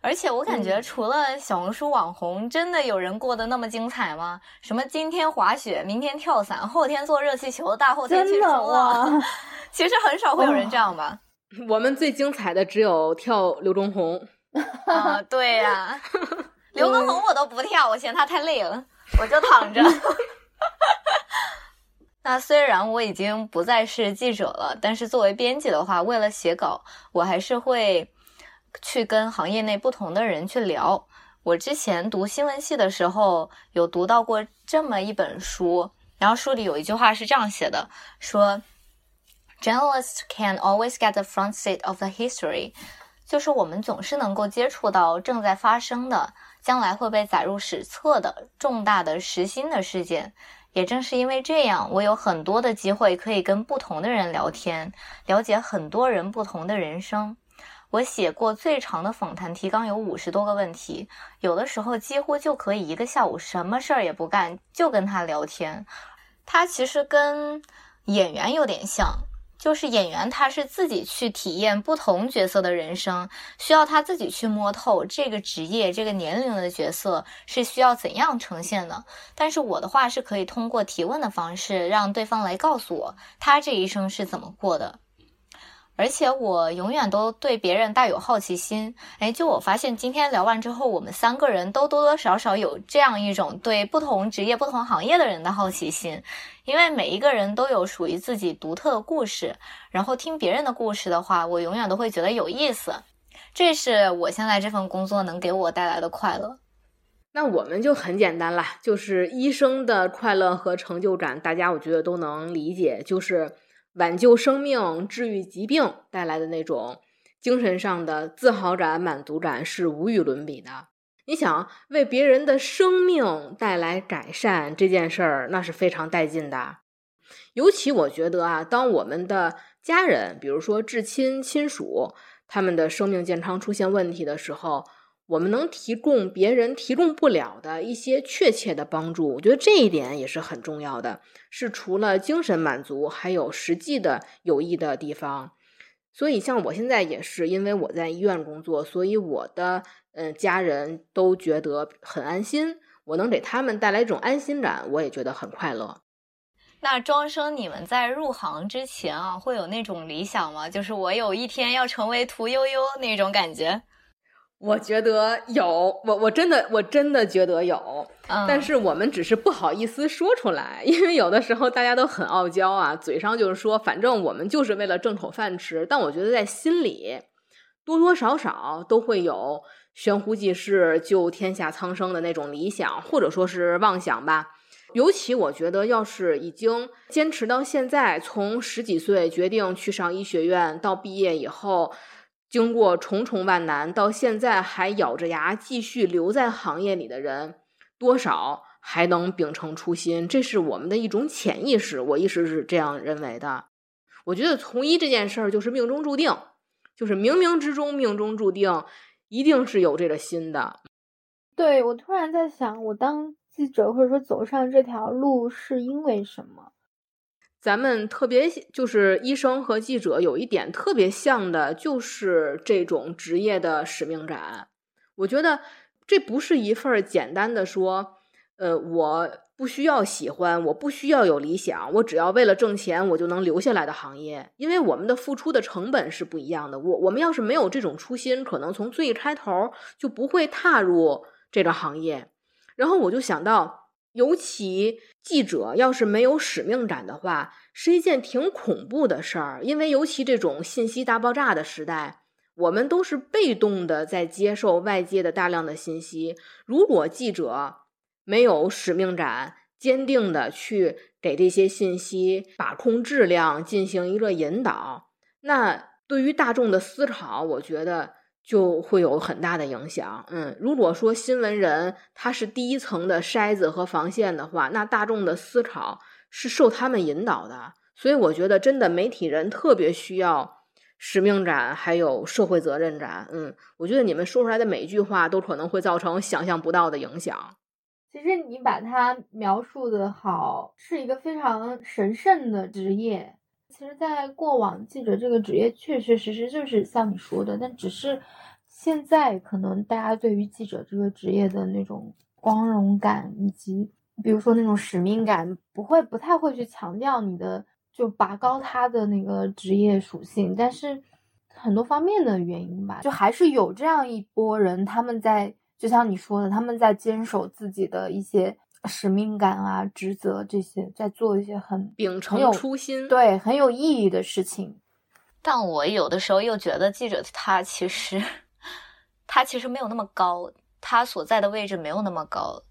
而且我感觉除了小红书网红，真的有人过得那么精彩吗？什么今天滑雪，明天跳伞，后天坐热气球，大后天去冲浪，[laughs] 其实很少会有人这样吧？我们最精彩的只有跳刘忠红。啊，对呀，[laughs] 刘畊宏我都不跳，我嫌他太累了，我就躺着。[laughs] 那虽然我已经不再是记者了，但是作为编辑的话，为了写稿，我还是会去跟行业内不同的人去聊。我之前读新闻系的时候，有读到过这么一本书，然后书里有一句话是这样写的：说，journalists can always get the front seat of the history。就是我们总是能够接触到正在发生的、将来会被载入史册的重大的实心的事件。也正是因为这样，我有很多的机会可以跟不同的人聊天，了解很多人不同的人生。我写过最长的访谈提纲有五十多个问题，有的时候几乎就可以一个下午什么事儿也不干就跟他聊天。他其实跟演员有点像。就是演员，他是自己去体验不同角色的人生，需要他自己去摸透这个职业、这个年龄的角色是需要怎样呈现的。但是我的话是可以通过提问的方式，让对方来告诉我他这一生是怎么过的。而且我永远都对别人带有好奇心，哎，就我发现今天聊完之后，我们三个人都多多少少有这样一种对不同职业、不同行业的人的好奇心，因为每一个人都有属于自己独特的故事，然后听别人的故事的话，我永远都会觉得有意思，这是我现在这份工作能给我带来的快乐。那我们就很简单啦，就是医生的快乐和成就感，大家我觉得都能理解，就是。挽救生命、治愈疾病带来的那种精神上的自豪感、满足感是无与伦比的。你想为别人的生命带来改善这件事儿，那是非常带劲的。尤其我觉得啊，当我们的家人，比如说至亲亲属，他们的生命健康出现问题的时候，我们能提供别人提供不了的一些确切的帮助，我觉得这一点也是很重要的。是除了精神满足，还有实际的有益的地方。所以，像我现在也是，因为我在医院工作，所以我的嗯家人都觉得很安心。我能给他们带来一种安心感，我也觉得很快乐。那庄生，你们在入行之前啊，会有那种理想吗？就是我有一天要成为屠呦呦那种感觉？我觉得有，我我真的我真的觉得有，但是我们只是不好意思说出来，[laughs] 因为有的时候大家都很傲娇啊，嘴上就是说，反正我们就是为了挣口饭吃，但我觉得在心里多多少少都会有悬壶济世、救天下苍生的那种理想，或者说是妄想吧。尤其我觉得，要是已经坚持到现在，从十几岁决定去上医学院，到毕业以后。经过重重万难，到现在还咬着牙继续留在行业里的人，多少还能秉承初心？这是我们的一种潜意识，我一直是这样认为的。我觉得从医这件事儿就是命中注定，就是冥冥之中命中注定，一定是有这个心的。对我突然在想，我当记者或者说走上这条路是因为什么？咱们特别就是医生和记者有一点特别像的，就是这种职业的使命感。我觉得这不是一份简单的说，呃，我不需要喜欢，我不需要有理想，我只要为了挣钱，我就能留下来的行业。因为我们的付出的成本是不一样的。我我们要是没有这种初心，可能从最开头就不会踏入这个行业。然后我就想到。尤其记者要是没有使命感的话，是一件挺恐怖的事儿。因为尤其这种信息大爆炸的时代，我们都是被动的在接受外界的大量的信息。如果记者没有使命感，坚定的去给这些信息把控质量，进行一个引导，那对于大众的思考，我觉得。就会有很大的影响。嗯，如果说新闻人他是第一层的筛子和防线的话，那大众的思考是受他们引导的。所以我觉得，真的媒体人特别需要使命感，还有社会责任感。嗯，我觉得你们说出来的每一句话都可能会造成想象不到的影响。其实你把它描述的好，是一个非常神圣的职业。其实，在过往记者这个职业，确确实实就是像你说的，但只是现在可能大家对于记者这个职业的那种光荣感，以及比如说那种使命感，不会不太会去强调你的，就拔高他的那个职业属性。但是很多方面的原因吧，就还是有这样一波人，他们在就像你说的，他们在坚守自己的一些。使命感啊，职责这些，在做一些很秉承初心，对很有意义的事情。但我有的时候又觉得，记者他其实他其实没有那么高，他所在的位置没有那么高，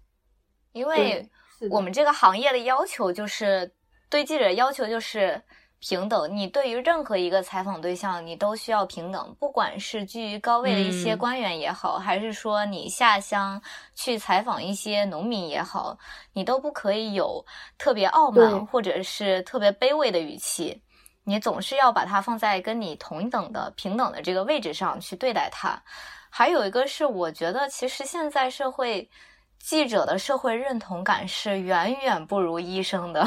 因为我们这个行业的要求就是对记者要求就是。平等，你对于任何一个采访对象，你都需要平等。不管是居于高位的一些官员也好，还是说你下乡去采访一些农民也好，你都不可以有特别傲慢或者是特别卑微的语气。你总是要把它放在跟你同等的平等的这个位置上去对待它。还有一个是，我觉得其实现在社会记者的社会认同感是远远不如医生的。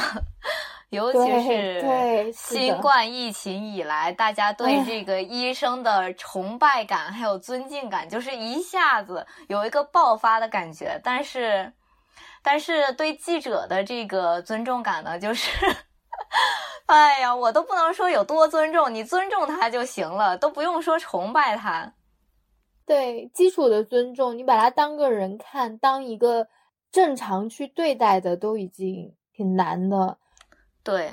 尤其是新冠疫情以来，大家对这个医生的崇拜感还有尊敬感，就是一下子有一个爆发的感觉。但是，但是对记者的这个尊重感呢，就是，[laughs] 哎呀，我都不能说有多尊重，你尊重他就行了，都不用说崇拜他。对，基础的尊重，你把他当个人看，当一个正常去对待的，都已经挺难的。对，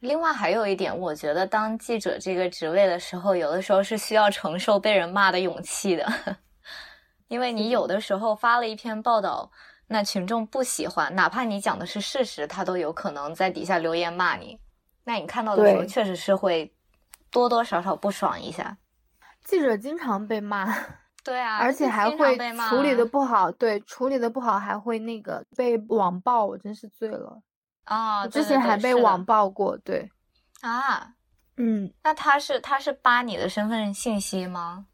另外还有一点，我觉得当记者这个职位的时候，有的时候是需要承受被人骂的勇气的，[laughs] 因为你有的时候发了一篇报道，那群众不喜欢，哪怕你讲的是事实，他都有可能在底下留言骂你。那你看到的时候，确实是会多多少少不爽一下。记者经常被骂，[laughs] 对啊，而且还会处理的不好，对，处理的不好还会那个被网暴，我真是醉了。啊，我对对对之前还被网暴过，对，啊。嗯，那他是他是扒你的身份信息吗？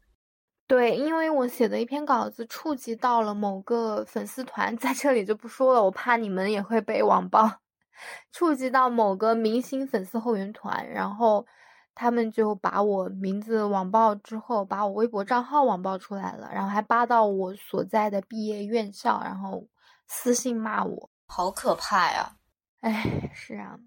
对，因为我写的一篇稿子触及到了某个粉丝团，[laughs] 在这里就不说了，我怕你们也会被网暴。触及到某个明星粉丝后援团，然后他们就把我名字网暴之后，把我微博账号网暴出来了，然后还扒到我所在的毕业院校，然后私信骂我。好可怕呀！哎，是啊，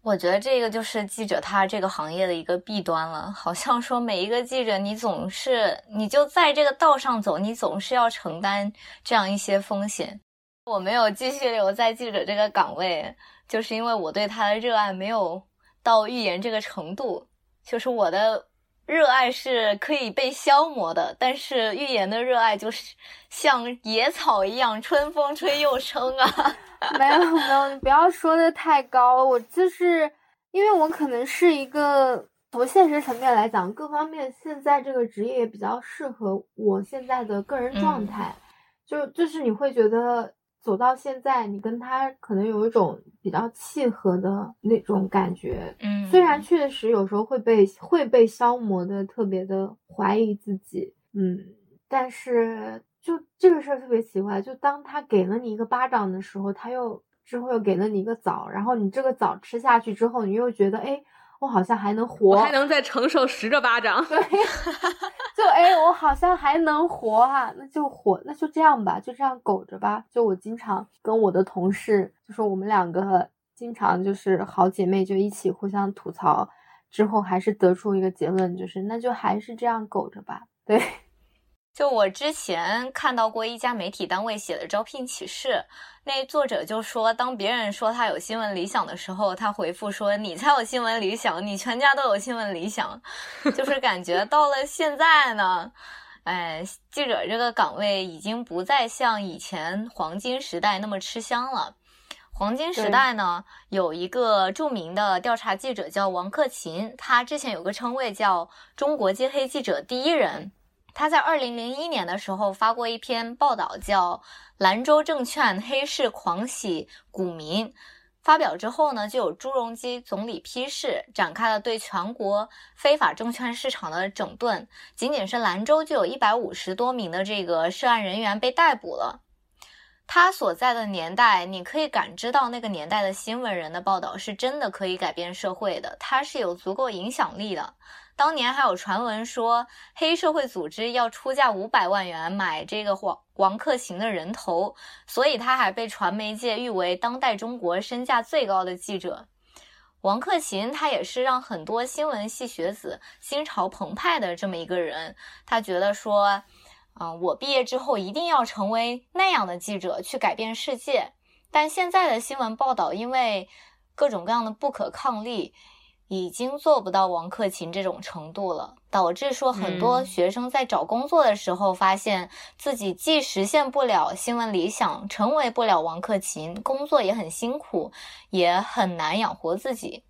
我觉得这个就是记者他这个行业的一个弊端了。好像说每一个记者，你总是你就在这个道上走，你总是要承担这样一些风险。我没有继续留在记者这个岗位，就是因为我对他的热爱没有到预言这个程度。就是我的热爱是可以被消磨的，但是预言的热爱就是像野草一样，春风吹又生啊。[laughs] 没有没有，你不要说的太高。我就是因为我可能是一个从现实层面来讲，各方面现在这个职业也比较适合我现在的个人状态。就就是你会觉得走到现在，你跟他可能有一种比较契合的那种感觉。嗯，虽然确实有时候会被会被消磨的特别的怀疑自己，嗯，但是就这个事儿特别奇怪，就当他给了你一个巴掌的时候，他又之后又给了你一个枣，然后你这个枣吃下去之后，你又觉得哎，我好像还能活，我还能再承受十个巴掌。对，就哎，我好像还能活啊，那就活，那就这样吧，就这样苟着吧。就我经常跟我的同事，就说我们两个经常就是好姐妹，就一起互相吐槽，之后还是得出一个结论，就是那就还是这样苟着吧。对，就我之前看到过一家媒体单位写的招聘启事，那作者就说，当别人说他有新闻理想的时候，他回复说：“你才有新闻理想，你全家都有新闻理想。”就是 [laughs] 感觉到了现在呢，哎，记者这个岗位已经不再像以前黄金时代那么吃香了。黄金时代呢，有一个著名的调查记者叫王克勤，他之前有个称谓叫“中国揭黑记者第一人”。他在二零零一年的时候发过一篇报道，叫《兰州证券黑市狂喜股民》。发表之后呢，就有朱镕基总理批示，展开了对全国非法证券市场的整顿。仅仅是兰州就有一百五十多名的这个涉案人员被逮捕了。他所在的年代，你可以感知到那个年代的新闻人的报道是真的可以改变社会的，它是有足够影响力的。当年还有传闻说，黑社会组织要出价五百万元买这个王王克勤的人头，所以他还被传媒界誉为当代中国身价最高的记者。王克勤他也是让很多新闻系学子心潮澎湃的这么一个人，他觉得说。嗯，我毕业之后一定要成为那样的记者，去改变世界。但现在的新闻报道因为各种各样的不可抗力，已经做不到王克勤这种程度了，导致说很多学生在找工作的时候，发现自己既实现不了新闻理想，成为不了王克勤，工作也很辛苦，也很难养活自己。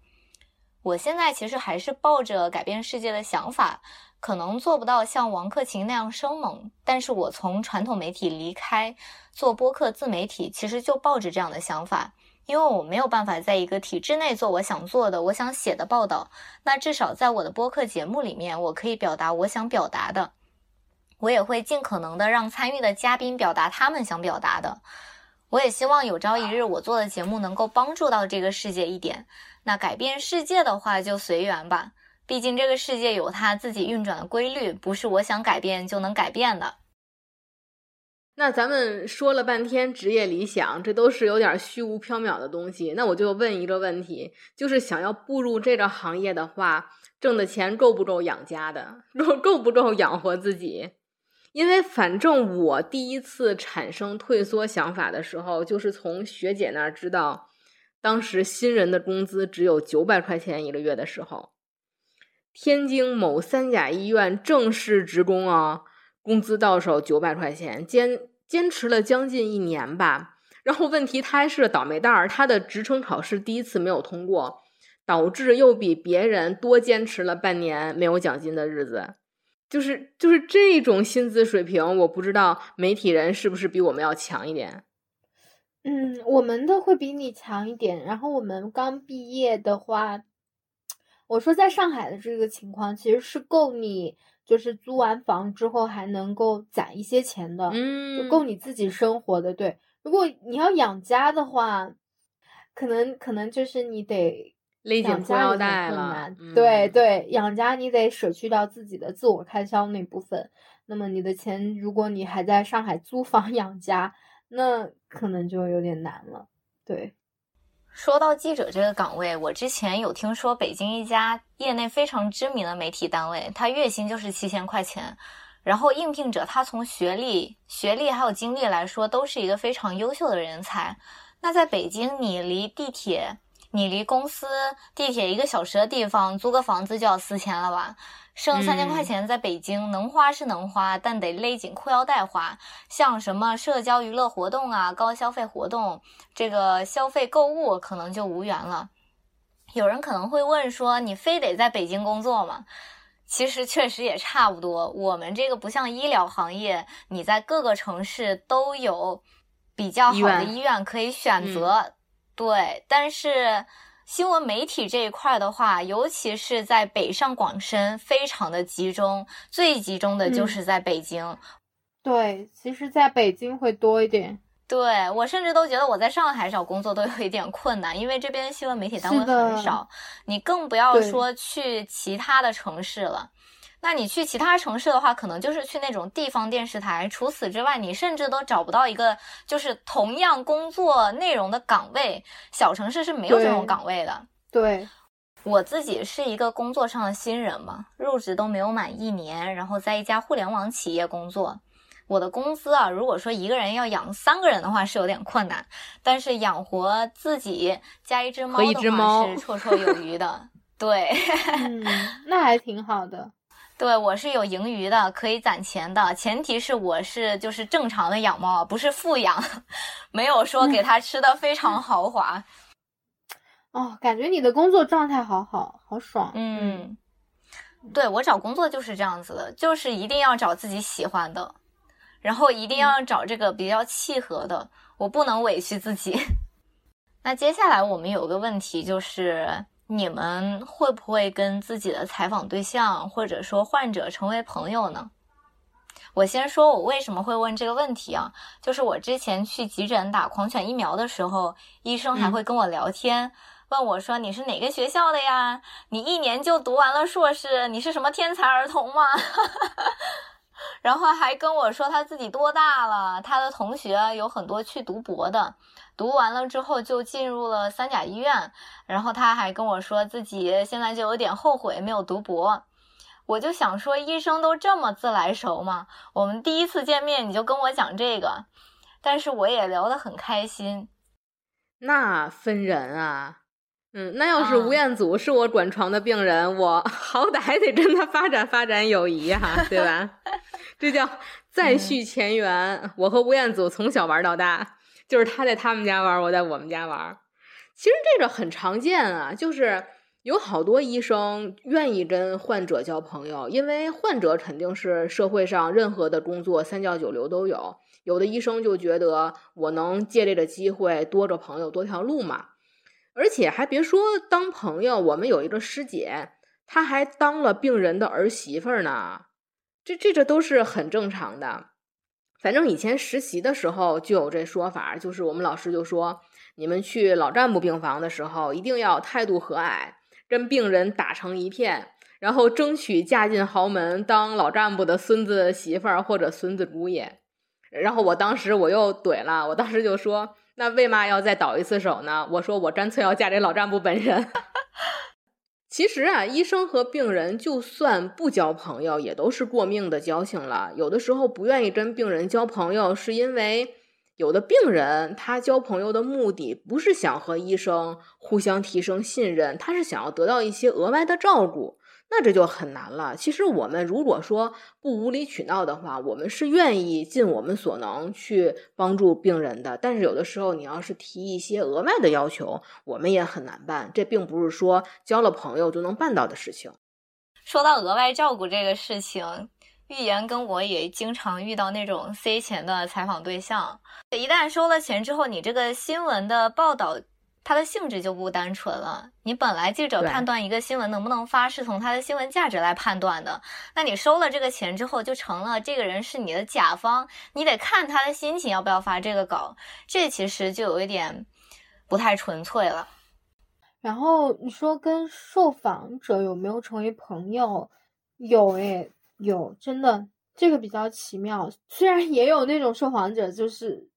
我现在其实还是抱着改变世界的想法。可能做不到像王克勤那样生猛，但是我从传统媒体离开做播客自媒体，其实就抱着这样的想法，因为我没有办法在一个体制内做我想做的、我想写的报道，那至少在我的播客节目里面，我可以表达我想表达的，我也会尽可能的让参与的嘉宾表达他们想表达的，我也希望有朝一日我做的节目能够帮助到这个世界一点，那改变世界的话就随缘吧。毕竟这个世界有它自己运转的规律，不是我想改变就能改变的。那咱们说了半天职业理想，这都是有点虚无缥缈的东西。那我就问一个问题，就是想要步入这个行业的话，挣的钱够不够养家的？够够不够养活自己？因为反正我第一次产生退缩想法的时候，就是从学姐那儿知道，当时新人的工资只有九百块钱一个月的时候。天津某三甲医院正式职工啊，工资到手九百块钱，坚坚持了将近一年吧。然后问题他还是倒霉蛋儿，他的职称考试第一次没有通过，导致又比别人多坚持了半年没有奖金的日子。就是就是这种薪资水平，我不知道媒体人是不是比我们要强一点。嗯，我们的会比你强一点。然后我们刚毕业的话，我说在上海的这个情况，其实是够你就是租完房之后还能够攒一些钱的，嗯，就够你自己生活的。对，如果你要养家的话，可能可能就是你得勒紧裤腰带了。对对，养家你得舍去掉自己的自我开销那部分。那么你的钱，如果你还在上海租房 [laughs] 养家。那可能就有点难了。对，说到记者这个岗位，我之前有听说北京一家业内非常知名的媒体单位，他月薪就是七千块钱，然后应聘者他从学历、学历还有经历来说，都是一个非常优秀的人才。那在北京，你离地铁，你离公司地铁一个小时的地方，租个房子就要四千了吧？剩三千块钱在北京能花是能花，但得勒紧裤腰带花。像什么社交娱乐活动啊、高消费活动，这个消费购物可能就无缘了。有人可能会问说：“你非得在北京工作吗？”其实确实也差不多。我们这个不像医疗行业，你在各个城市都有比较好的医院可以选择。对，但是。新闻媒体这一块的话，尤其是在北上广深，非常的集中，最集中的就是在北京。对，其实在北京会多一点。对我甚至都觉得我在上海找工作都有一点困难，因为这边新闻媒体单位很少，你更不要说去其他的城市了。那你去其他城市的话，可能就是去那种地方电视台。除此之外，你甚至都找不到一个就是同样工作内容的岗位。小城市是没有这种岗位的。对，我自己是一个工作上的新人嘛，入职都没有满一年，然后在一家互联网企业工作。我的工资啊，如果说一个人要养三个人的话，是有点困难。但是养活自己加一只猫的话，是绰绰有余的。对，[laughs] 嗯，[laughs] 那还挺好的。对我是有盈余的，可以攒钱的，前提是我是就是正常的养猫，不是富养，[laughs] 没有说给它吃的非常豪华。哦，感觉你的工作状态好好，好爽。嗯，对我找工作就是这样子的，就是一定要找自己喜欢的，然后一定要找这个比较契合的，我不能委屈自己。[laughs] 那接下来我们有个问题就是。你们会不会跟自己的采访对象或者说患者成为朋友呢？我先说，我为什么会问这个问题啊？就是我之前去急诊打狂犬疫苗的时候，医生还会跟我聊天，问我说：“你是哪个学校的呀？你一年就读完了硕士？你是什么天才儿童吗？” [laughs] 然后还跟我说他自己多大了，他的同学有很多去读博的。读完了之后就进入了三甲医院，然后他还跟我说自己现在就有点后悔没有读博。我就想说，医生都这么自来熟吗？我们第一次见面你就跟我讲这个，但是我也聊得很开心。那分人啊，嗯，那要是吴彦祖是我管床的病人，我 [laughs] 好歹还得跟他发展发展友谊哈，对吧？这叫再续前缘。我和吴彦祖从小玩到大。就是他在他们家玩，我在我们家玩。其实这个很常见啊，就是有好多医生愿意跟患者交朋友，因为患者肯定是社会上任何的工作三教九流都有。有的医生就觉得我能借这个机会多着朋友多条路嘛。而且还别说当朋友，我们有一个师姐，她还当了病人的儿媳妇呢。这这这都是很正常的。反正以前实习的时候就有这说法，就是我们老师就说，你们去老干部病房的时候，一定要态度和蔼，跟病人打成一片，然后争取嫁进豪门，当老干部的孙子媳妇儿或者孙子姑爷。然后我当时我又怼了，我当时就说，那为嘛要再倒一次手呢？我说我干脆要嫁给老干部本人。[laughs] 其实啊，医生和病人就算不交朋友，也都是过命的交情了。有的时候不愿意跟病人交朋友，是因为有的病人他交朋友的目的不是想和医生互相提升信任，他是想要得到一些额外的照顾。那这就很难了。其实我们如果说不无理取闹的话，我们是愿意尽我们所能去帮助病人的。但是有的时候，你要是提一些额外的要求，我们也很难办。这并不是说交了朋友就能办到的事情。说到额外照顾这个事情，预言跟我也经常遇到那种塞钱的采访对象，一旦收了钱之后，你这个新闻的报道。它的性质就不单纯了。你本来记者判断一个新闻能不能发，是从它的新闻价值来判断的。那你收了这个钱之后，就成了这个人是你的甲方，你得看他的心情要不要发这个稿。这其实就有一点不太纯粹了。然后你说跟受访者有没有成为朋友？有诶，有，真的这个比较奇妙。虽然也有那种受访者就是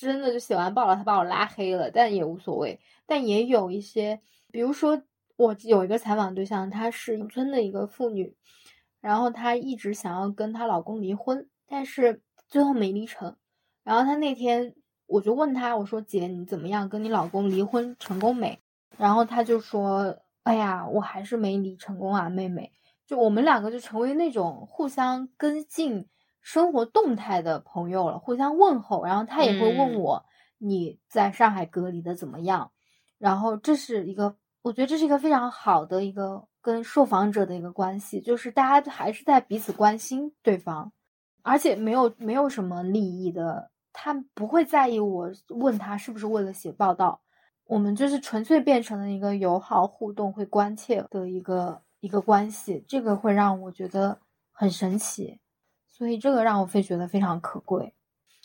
真的就写完报了，他把我拉黑了，但也无所谓。但也有一些，比如说我有一个采访对象，她是农村的一个妇女，然后她一直想要跟她老公离婚，但是最后没离成。然后她那天我就问她，我说姐你怎么样？跟你老公离婚成功没？然后她就说，哎呀，我还是没离成功啊，妹妹。就我们两个就成为那种互相跟进生活动态的朋友了，互相问候。然后他也会问我，你在上海隔离的怎么样？然后这是一个，我觉得这是一个非常好的一个跟受访者的一个关系，就是大家还是在彼此关心对方，而且没有没有什么利益的，他不会在意我问他是不是为了写报道，我们就是纯粹变成了一个友好互动、会关切的一个一个关系，这个会让我觉得很神奇，所以这个让我非觉得非常可贵。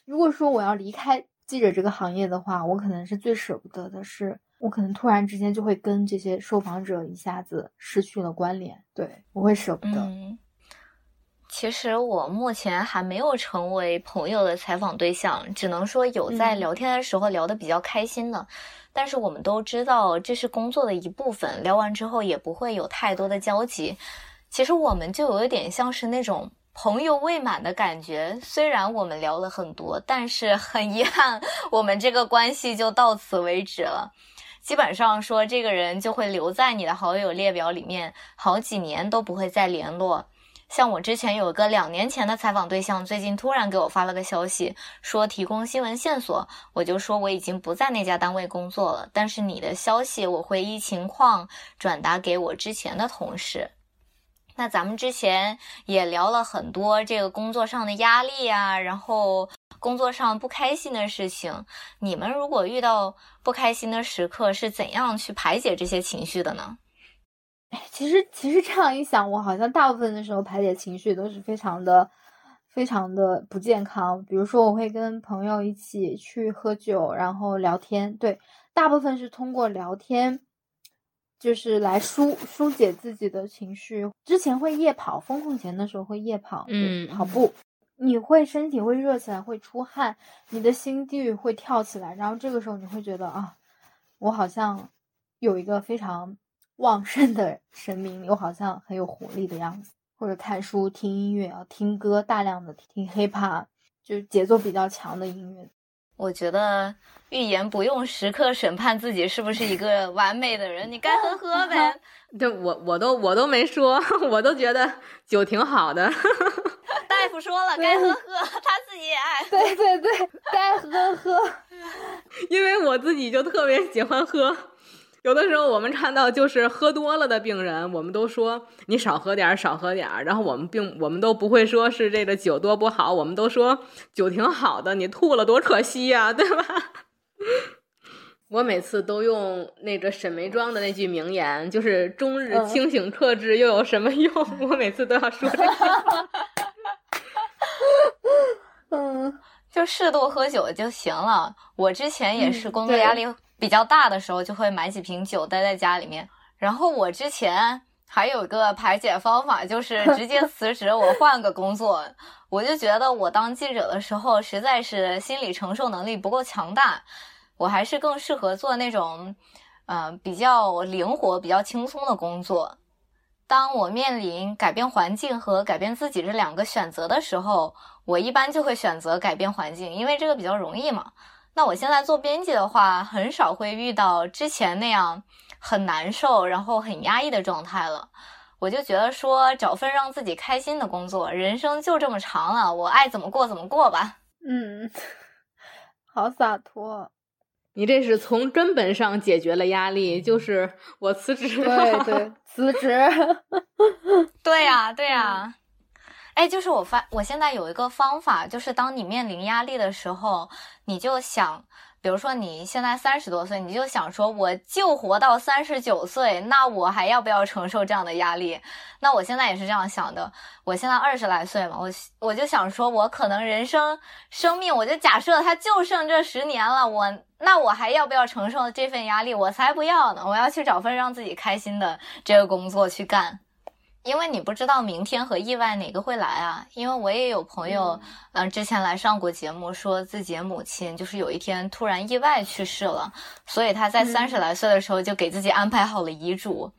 如果说我要离开记者这个行业的话，我可能是最舍不得的是。我可能突然之间就会跟这些受访者一下子失去了关联，对我会舍不得。嗯，其实我目前还没有成为朋友的采访对象，只能说有在聊天的时候聊得比较开心的。但是我们都知道这是工作的一部分，聊完之后也不会有太多的交集。其实我们就有一点像是那种朋友未满的感觉。虽然我们聊了很多，但是很遗憾，[laughs] 我们这个关系就到此为止了。基本上说，这个人就会留在你的好友列表里面，好几年都不会再联络。像我之前有个两年前的采访对象，最近突然给我发了个消息，说提供新闻线索，我就说我已经不在那家单位工作了，但是你的消息我会依情况转达给我之前的同事。那咱们之前也聊了很多这个工作上的压力啊，然后。工作上不开心的事情，你们如果遇到不开心的时刻，是怎样去排解这些情绪的呢？哎，其实其实这样一想，我好像大部分的时候排解情绪都是非常的、非常的不健康。比如说，我会跟朋友一起去喝酒，然后聊天。对，大部分是通过聊天，就是来疏疏解自己的情绪。之前会夜跑，风控前的时候会夜跑，嗯，跑步。你会身体会热起来，会出汗，你的心率会跳起来，然后这个时候你会觉得啊，我好像有一个非常旺盛的生命力，我好像很有活力的样子。或者看书、听音乐啊，听歌，大量的听 hiphop，就是节奏比较强的音乐。我觉得预言不用时刻审判自己是不是一个完美的人，你该喝喝 [laughs] 呗。[laughs] 对我我都我都没说，[laughs] 我都觉得酒挺好的。大夫说了，该喝喝，他自己也爱。对对对，该喝喝。因为我自己就特别喜欢喝，有的时候我们看到就是喝多了的病人，我们都说你少喝点儿，少喝点儿。然后我们并我们都不会说是这个酒多不好，我们都说酒挺好的，你吐了多可惜呀，对吧？[laughs] 我每次都用那个沈眉庄的那句名言，就是“终日清醒克制又有什么用？” [laughs] 我每次都要说这句话。[laughs] 嗯，就适度喝酒就行了。我之前也是工作压力比较大的时候，就会买几瓶酒待在家里面。然后我之前还有一个排解方法，就是 [laughs] 直接辞职，我换个工作。我就觉得我当记者的时候，实在是心理承受能力不够强大，我还是更适合做那种，嗯，比较灵活、比较轻松的工作。当我面临改变环境和改变自己这两个选择的时候，我一般就会选择改变环境，因为这个比较容易嘛。那我现在做编辑的话，很少会遇到之前那样很难受、然后很压抑的状态了。我就觉得说，找份让自己开心的工作，人生就这么长了，我爱怎么过怎么过吧。嗯，[laughs] 好洒脱。你这是从根本上解决了压力，就是我辞职了。对对，辞职。[laughs] 对呀，对呀。哎，就是我发，我现在有一个方法，就是当你面临压力的时候，你就想。比如说你现在三十多岁，你就想说，我就活到三十九岁，那我还要不要承受这样的压力？那我现在也是这样想的。我现在二十来岁嘛，我我就想说，我可能人生生命，我就假设它就剩这十年了，我那我还要不要承受这份压力？我才不要呢！我要去找份让自己开心的这个工作去干。因为你不知道明天和意外哪个会来啊！因为我也有朋友，嗯，之前来上过节目，说自己母亲就是有一天突然意外去世了，所以他在三十来岁的时候就给自己安排好了遗嘱。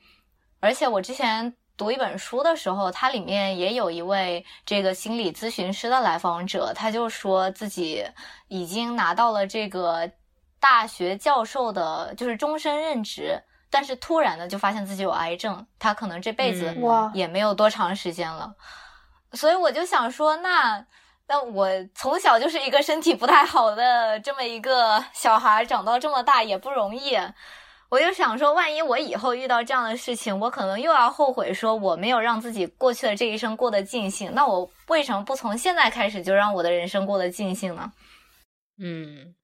而且我之前读一本书的时候，它里面也有一位这个心理咨询师的来访者，他就说自己已经拿到了这个大学教授的，就是终身任职。但是突然的就发现自己有癌症，他可能这辈子也没有多长时间了，所以我就想说，那那我从小就是一个身体不太好的这么一个小孩，长到这么大也不容易，我就想说，万一我以后遇到这样的事情，我可能又要后悔，说我没有让自己过去的这一生过得尽兴，那我为什么不从现在开始就让我的人生过得尽兴呢？嗯。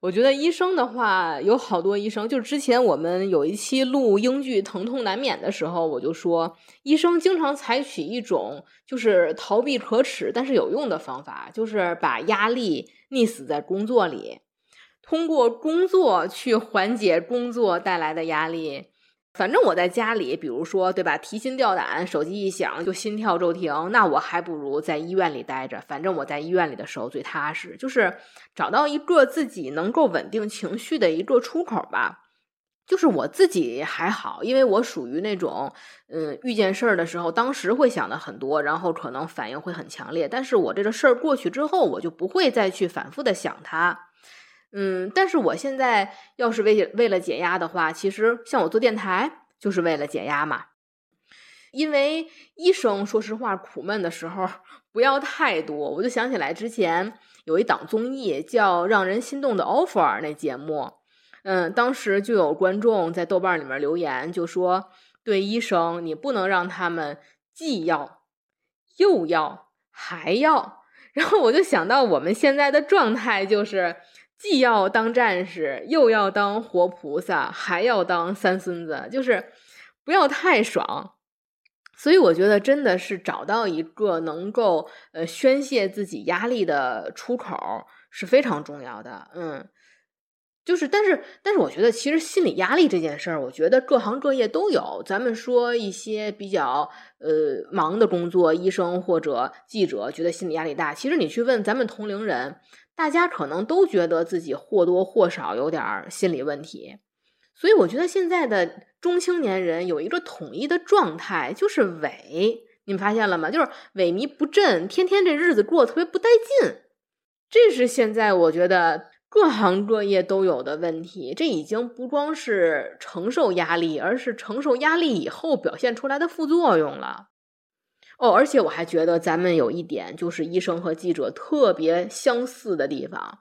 我觉得医生的话有好多医生，就是之前我们有一期录英剧《疼痛难免》的时候，我就说，医生经常采取一种就是逃避可耻但是有用的方法，就是把压力溺死在工作里，通过工作去缓解工作带来的压力。反正我在家里，比如说，对吧？提心吊胆，手机一响就心跳骤停，那我还不如在医院里待着。反正我在医院里的时候最踏实，就是找到一个自己能够稳定情绪的一个出口吧。就是我自己还好，因为我属于那种，嗯，遇见事儿的时候，当时会想的很多，然后可能反应会很强烈。但是我这个事儿过去之后，我就不会再去反复的想它。嗯，但是我现在要是为为了解压的话，其实像我做电台就是为了解压嘛。因为医生说实话苦闷的时候不要太多，我就想起来之前有一档综艺叫《让人心动的 offer》那节目，嗯，当时就有观众在豆瓣里面留言，就说对医生你不能让他们既要又要还要，[laughs] 然后我就想到我们现在的状态就是。既要当战士，又要当活菩萨，还要当三孙子，就是不要太爽。所以我觉得真的是找到一个能够呃宣泄自己压力的出口是非常重要的。嗯，就是但是但是我觉得其实心理压力这件事儿，我觉得各行各业都有。咱们说一些比较呃忙的工作，医生或者记者觉得心理压力大，其实你去问咱们同龄人。大家可能都觉得自己或多或少有点心理问题，所以我觉得现在的中青年人有一个统一的状态，就是萎。你们发现了吗？就是萎靡不振，天天这日子过得特别不带劲。这是现在我觉得各行各业都有的问题。这已经不光是承受压力，而是承受压力以后表现出来的副作用了。哦，而且我还觉得咱们有一点就是医生和记者特别相似的地方，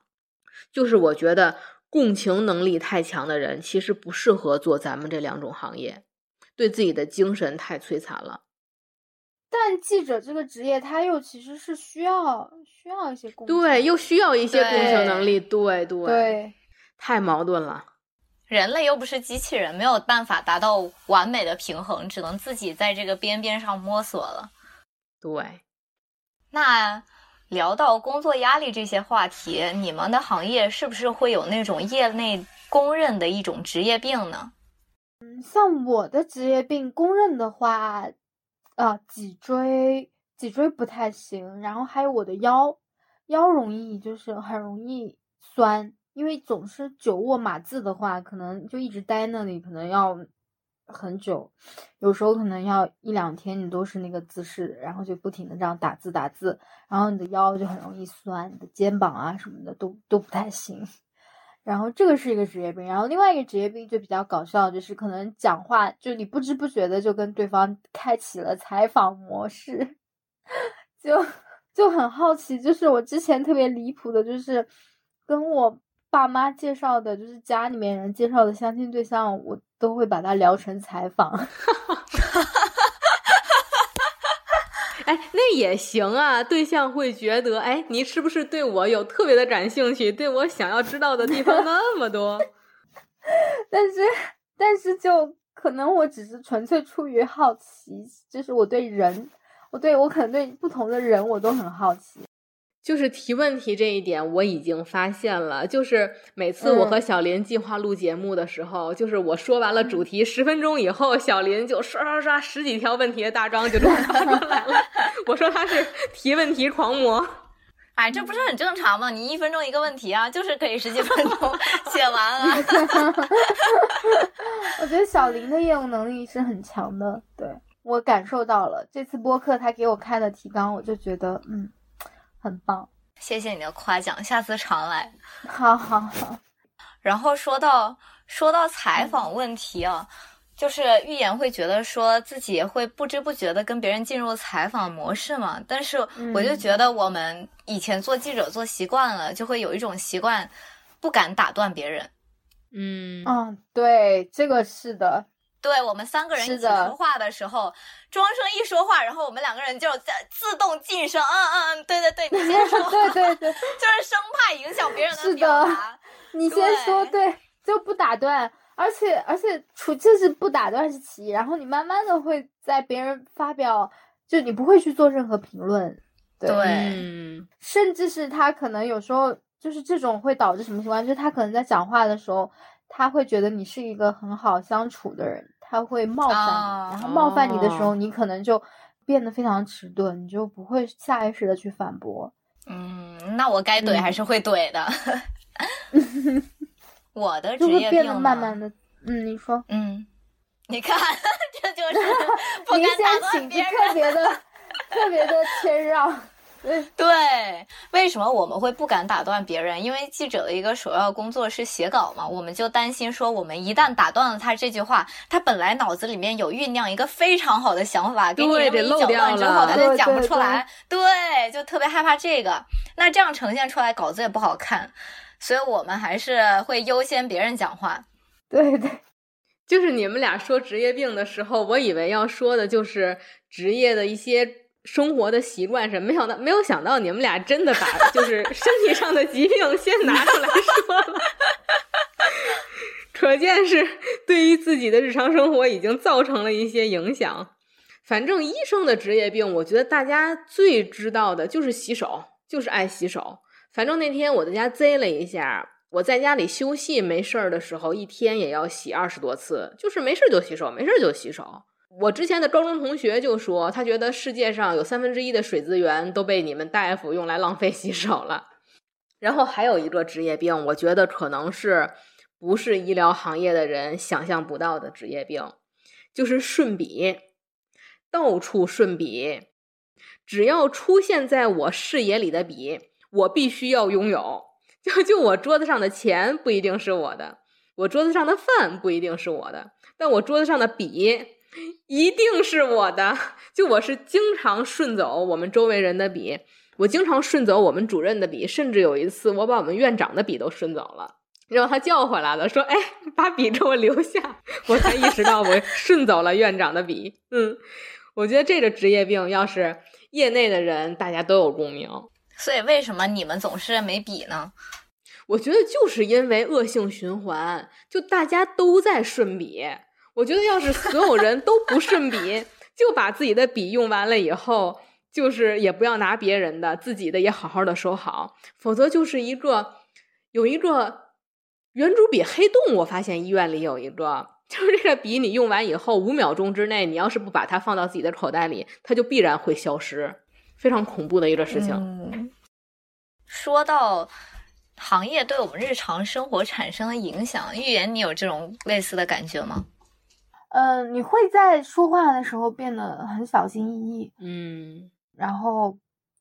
就是我觉得共情能力太强的人其实不适合做咱们这两种行业，对自己的精神太摧残了。但记者这个职业，他又其实是需要需要一些共对，又需要一些共情能力，对对对，太矛盾了。人类又不是机器人，没有办法达到完美的平衡，只能自己在这个边边上摸索了。对，那聊到工作压力这些话题，你们的行业是不是会有那种业内公认的一种职业病呢？嗯，像我的职业病公认的话，呃，脊椎脊椎不太行，然后还有我的腰腰容易就是很容易酸，因为总是久卧码字的话，可能就一直待那里，可能要。很久，有时候可能要一两天，你都是那个姿势，然后就不停的这样打字打字，然后你的腰就很容易酸，你的肩膀啊什么的都都不太行。[laughs] 然后这个是一个职业病，然后另外一个职业病就比较搞笑，就是可能讲话就你不知不觉的就跟对方开启了采访模式，就就很好奇，就是我之前特别离谱的，就是跟我。爸妈介绍的，就是家里面人介绍的相亲对象，我都会把它聊成采访。[laughs] 哎，那也行啊。对象会觉得，哎，你是不是对我有特别的感兴趣？对我想要知道的地方那么多。[laughs] 但是，但是就可能我只是纯粹出于好奇，就是我对人，我对我可能对不同的人我都很好奇。就是提问题这一点，我已经发现了。就是每次我和小林计划录节目的时候，就是我说完了主题十分钟以后，小林就刷刷刷十几条问题的大纲就发过来了。[laughs] 我说他是提问题狂魔。哎，这不是很正常吗？你一分钟一个问题啊，就是可以十几分钟 [laughs] 写完啊。[laughs] 我觉得小林的业务能力是很强的，对我感受到了。这次播客他给我开的提纲，我就觉得嗯。很棒，谢谢你的夸奖，下次常来。[laughs] 好好好。[laughs] 然后说到说到采访问题啊，就是预言会觉得说自己会不知不觉的跟别人进入采访模式嘛。但是我就觉得我们以前做记者做习惯了，就会有一种习惯，不敢打断别人。嗯嗯，对，这个是的。对我们三个人一起说话的时候，庄生一说话，然后我们两个人就在自动晋升。嗯嗯嗯，对对对，你先说。[laughs] 对对对，[laughs] 就是生怕影响别人的表达。你先说，对，就不打断。而且而且，除就是不打断是其一，然后你慢慢的会在别人发表，就你不会去做任何评论。对，甚至是他可能有时候就是这种会导致什么情况？就是他可能在讲话的时候，他会觉得你是一个很好相处的人。他会冒犯你，然后冒犯你的时候，你可能就变得非常迟钝，你就不会下意识的去反驳。嗯，那我该怼还是会怼的。[laughs] 我的职业病慢慢的，嗯，你说，嗯，你看，[laughs] 这就是 [laughs] 不敢打断别人，特别的，特别的谦让。[laughs] 对，为什么我们会不敢打断别人？因为记者的一个首要工作是写稿嘛，我们就担心说，我们一旦打断了他这句话，他本来脑子里面有酝酿一个非常好的想法，给你这么一搅乱之后，他就讲不出来。对，就特别害怕这个。那这样呈现出来稿子也不好看，所以我们还是会优先别人讲话。对 [laughs] 对，[laughs] 就是你们俩说职业病的时候，我以为要说的就是职业的一些。生活的习惯是，没想到没有想到你们俩真的把就是身体上的疾病先拿出来说了，可见是对于自己的日常生活已经造成了一些影响。反正医生的职业病，我觉得大家最知道的就是洗手，就是爱洗手。反正那天我在家贼了一下，我在家里休息没事儿的时候，一天也要洗二十多次，就是没事就洗手，没事就洗手。我之前的高中同学就说，他觉得世界上有三分之一的水资源都被你们大夫用来浪费洗手了。然后还有一个职业病，我觉得可能是不是医疗行业的人想象不到的职业病，就是顺笔，到处顺笔，只要出现在我视野里的笔，我必须要拥有。就就我桌子上的钱不一定是我的，我桌子上的饭不一定是我的，但我桌子上的笔。[laughs] 一定是我的，就我是经常顺走我们周围人的笔，我经常顺走我们主任的笔，甚至有一次我把我们院长的笔都顺走了，然后他叫回来了，说：“哎，把笔给我留下。”我才意识到我顺走了院长的笔。嗯，我觉得这个职业病要是业内的人，大家都有共鸣。所以为什么你们总是没笔呢？我觉得就是因为恶性循环，就大家都在顺笔。我觉得，要是所有人都不顺笔，[laughs] 就把自己的笔用完了以后，就是也不要拿别人的，自己的也好好的收好，否则就是一个有一个圆珠笔黑洞。我发现医院里有一个，[laughs] 就是这个笔你用完以后，五秒钟之内，你要是不把它放到自己的口袋里，它就必然会消失，非常恐怖的一个事情。说到行业对我们日常生活产生的影响，预言，你有这种类似的感觉吗？嗯，你会在说话的时候变得很小心翼翼，嗯，然后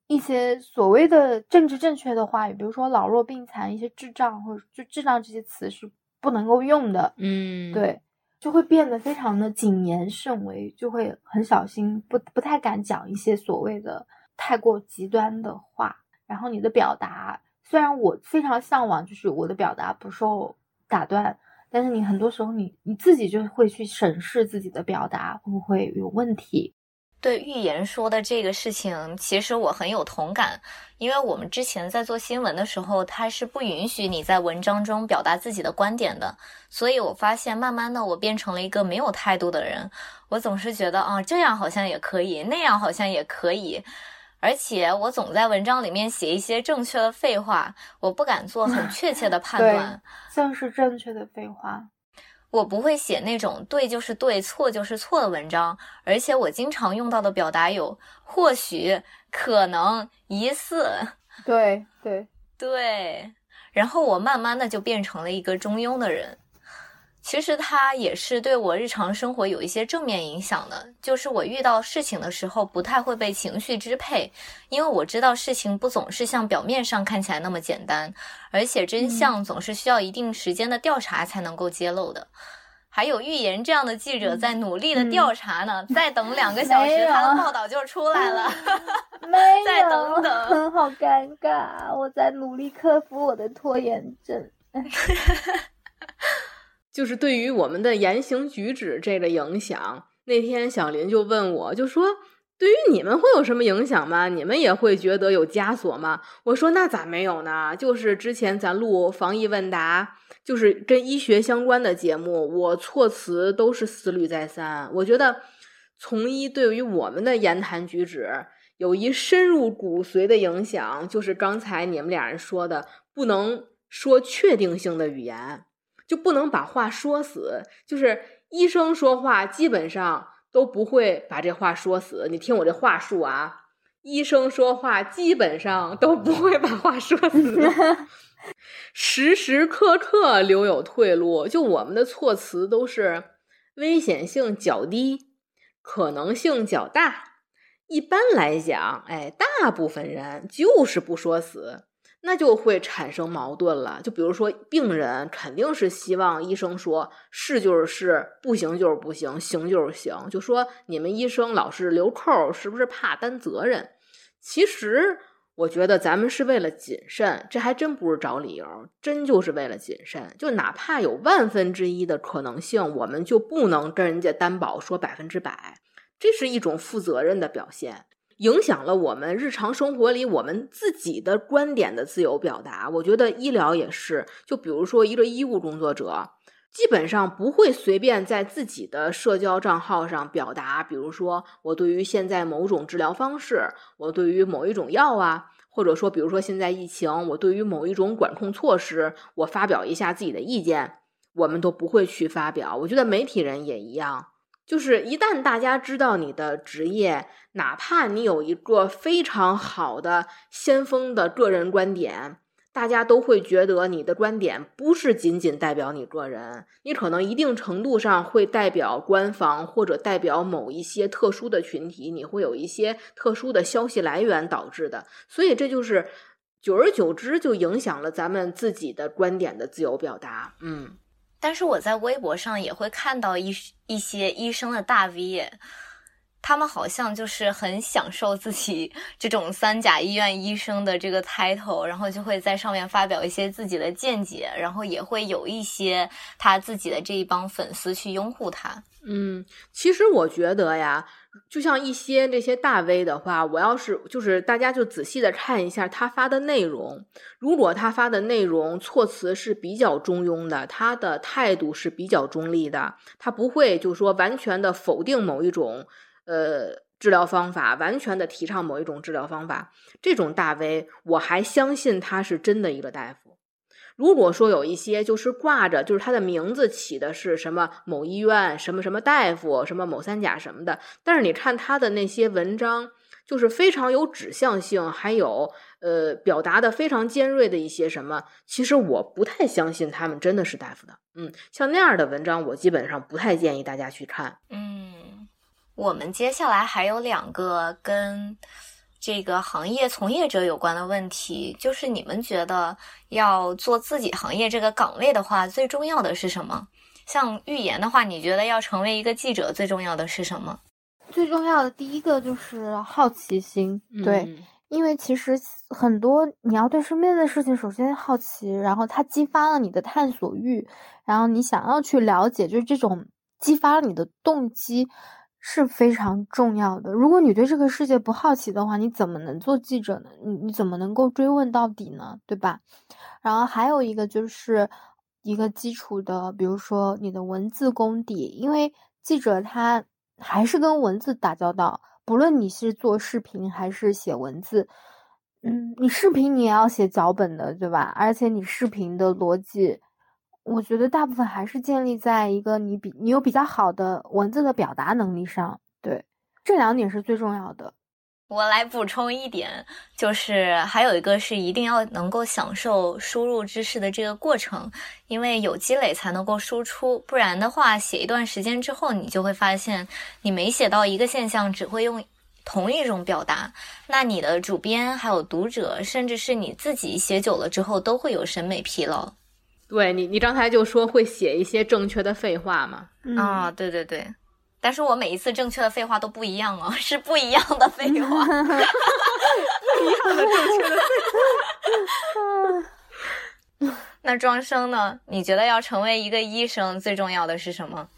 一些所谓的政治正确的话语，比如说老弱病残、一些智障或者就智障这些词是不能够用的，嗯，对，就会变得非常的谨言慎微，就会很小心，不不太敢讲一些所谓的太过极端的话。然后你的表达，虽然我非常向往，就是我的表达不受打断。但是你很多时候，你你自己就会去审视自己的表达会不会有问题。对预言说的这个事情，其实我很有同感，因为我们之前在做新闻的时候，它是不允许你在文章中表达自己的观点的，所以我发现慢慢的我变成了一个没有态度的人，我总是觉得啊这样好像也可以，那样好像也可以，而且我总在文章里面写一些正确的废话，我不敢做很 [laughs] 确切的判断，像是正确的废话。我不会写那种对就是对，错就是错的文章，而且我经常用到的表达有或许、可能、疑似。对对 [laughs] 对，然后我慢慢的就变成了一个中庸的人。其实它也是对我日常生活有一些正面影响的，就是我遇到事情的时候不太会被情绪支配，因为我知道事情不总是像表面上看起来那么简单，而且真相总是需要一定时间的调查才能够揭露的。还有预言这样的记者在努力的调查呢，再等两个小时，他的报道就出来了。[laughs] 没有，再等等，好尴尬，我在努力克服我的拖延症。[laughs] 就是对于我们的言行举止这个影响，那天小林就问我，就说对于你们会有什么影响吗？你们也会觉得有枷锁吗？我说那咋没有呢？就是之前咱录防疫问答，就是跟医学相关的节目，我措辞都是思虑再三。我觉得从医对于我们的言谈举止有一深入骨髓的影响，就是刚才你们俩人说的，不能说确定性的语言。就不能把话说死，就是医生说话基本上都不会把这话说死。你听我这话术啊，医生说话基本上都不会把话说死，[laughs] 时时刻刻留有退路。就我们的措辞都是危险性较低，可能性较大。一般来讲，哎，大部分人就是不说死。那就会产生矛盾了。就比如说，病人肯定是希望医生说是就是是，不行就是不行，行就是行。就说你们医生老是留扣，是不是怕担责任？其实我觉得咱们是为了谨慎，这还真不是找理由，真就是为了谨慎。就哪怕有万分之一的可能性，我们就不能跟人家担保说百分之百，这是一种负责任的表现。影响了我们日常生活里我们自己的观点的自由表达。我觉得医疗也是，就比如说一个医务工作者，基本上不会随便在自己的社交账号上表达，比如说我对于现在某种治疗方式，我对于某一种药啊，或者说比如说现在疫情，我对于某一种管控措施，我发表一下自己的意见，我们都不会去发表。我觉得媒体人也一样。就是一旦大家知道你的职业，哪怕你有一个非常好的先锋的个人观点，大家都会觉得你的观点不是仅仅代表你个人，你可能一定程度上会代表官方或者代表某一些特殊的群体，你会有一些特殊的消息来源导致的，所以这就是久而久之就影响了咱们自己的观点的自由表达，嗯。但是我在微博上也会看到一一些医生的大 V，他们好像就是很享受自己这种三甲医院医生的这个 title，然后就会在上面发表一些自己的见解，然后也会有一些他自己的这一帮粉丝去拥护他。嗯，其实我觉得呀。就像一些这些大 V 的话，我要是就是大家就仔细的看一下他发的内容，如果他发的内容措辞是比较中庸的，他的态度是比较中立的，他不会就是说完全的否定某一种呃治疗方法，完全的提倡某一种治疗方法，这种大 V 我还相信他是真的一个大夫。如果说有一些就是挂着，就是他的名字起的是什么某医院什么什么大夫什么某三甲什么的，但是你看他的那些文章，就是非常有指向性，还有呃表达的非常尖锐的一些什么，其实我不太相信他们真的是大夫的。嗯，像那样的文章，我基本上不太建议大家去看。嗯，我们接下来还有两个跟。这个行业从业者有关的问题，就是你们觉得要做自己行业这个岗位的话，最重要的是什么？像预言的话，你觉得要成为一个记者，最重要的是什么？最重要的第一个就是好奇心，对，因为其实很多你要对身边的事情首先好奇，然后它激发了你的探索欲，然后你想要去了解，就是这种激发了你的动机。是非常重要的。如果你对这个世界不好奇的话，你怎么能做记者呢？你你怎么能够追问到底呢？对吧？然后还有一个就是一个基础的，比如说你的文字功底，因为记者他还是跟文字打交道，不论你是做视频还是写文字，嗯，你视频你也要写脚本的，对吧？而且你视频的逻辑。我觉得大部分还是建立在一个你比你有比较好的文字的表达能力上，对，这两点是最重要的。我来补充一点，就是还有一个是一定要能够享受输入知识的这个过程，因为有积累才能够输出，不然的话，写一段时间之后，你就会发现你没写到一个现象，只会用同一种表达，那你的主编还有读者，甚至是你自己写久了之后，都会有审美疲劳。对你，你刚才就说会写一些正确的废话嘛？啊，对对对，但是我每一次正确的废话都不一样哦，[laughs] 是不一样的废话，不一样的正确的废话。那庄生呢？你觉得要成为一个医生，最重要的是什么？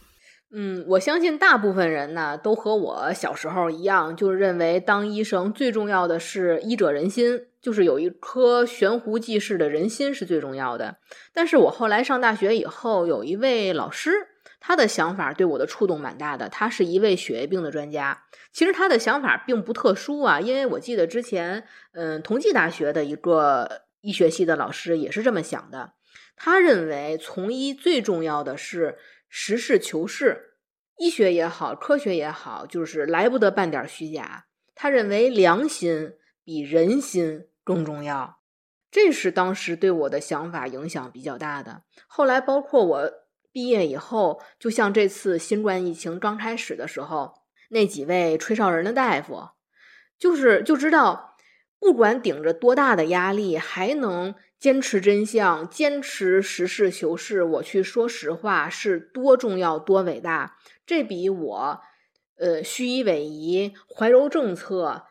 嗯，我相信大部分人呢，都和我小时候一样，就是认为当医生最重要的是医者仁心，就是有一颗悬壶济世的人心是最重要的。但是我后来上大学以后，有一位老师，他的想法对我的触动蛮大的。他是一位血液病的专家，其实他的想法并不特殊啊，因为我记得之前，嗯，同济大学的一个医学系的老师也是这么想的。他认为从医最重要的是。实事求是，医学也好，科学也好，就是来不得半点虚假。他认为良心比人心更重要，这是当时对我的想法影响比较大的。后来，包括我毕业以后，就像这次新冠疫情刚开始的时候，那几位吹哨人的大夫，就是就知道，不管顶着多大的压力，还能。坚持真相，坚持实事求是，我去说实话是多重要、多伟大！这比我，呃，虚以委蛇、怀柔政策，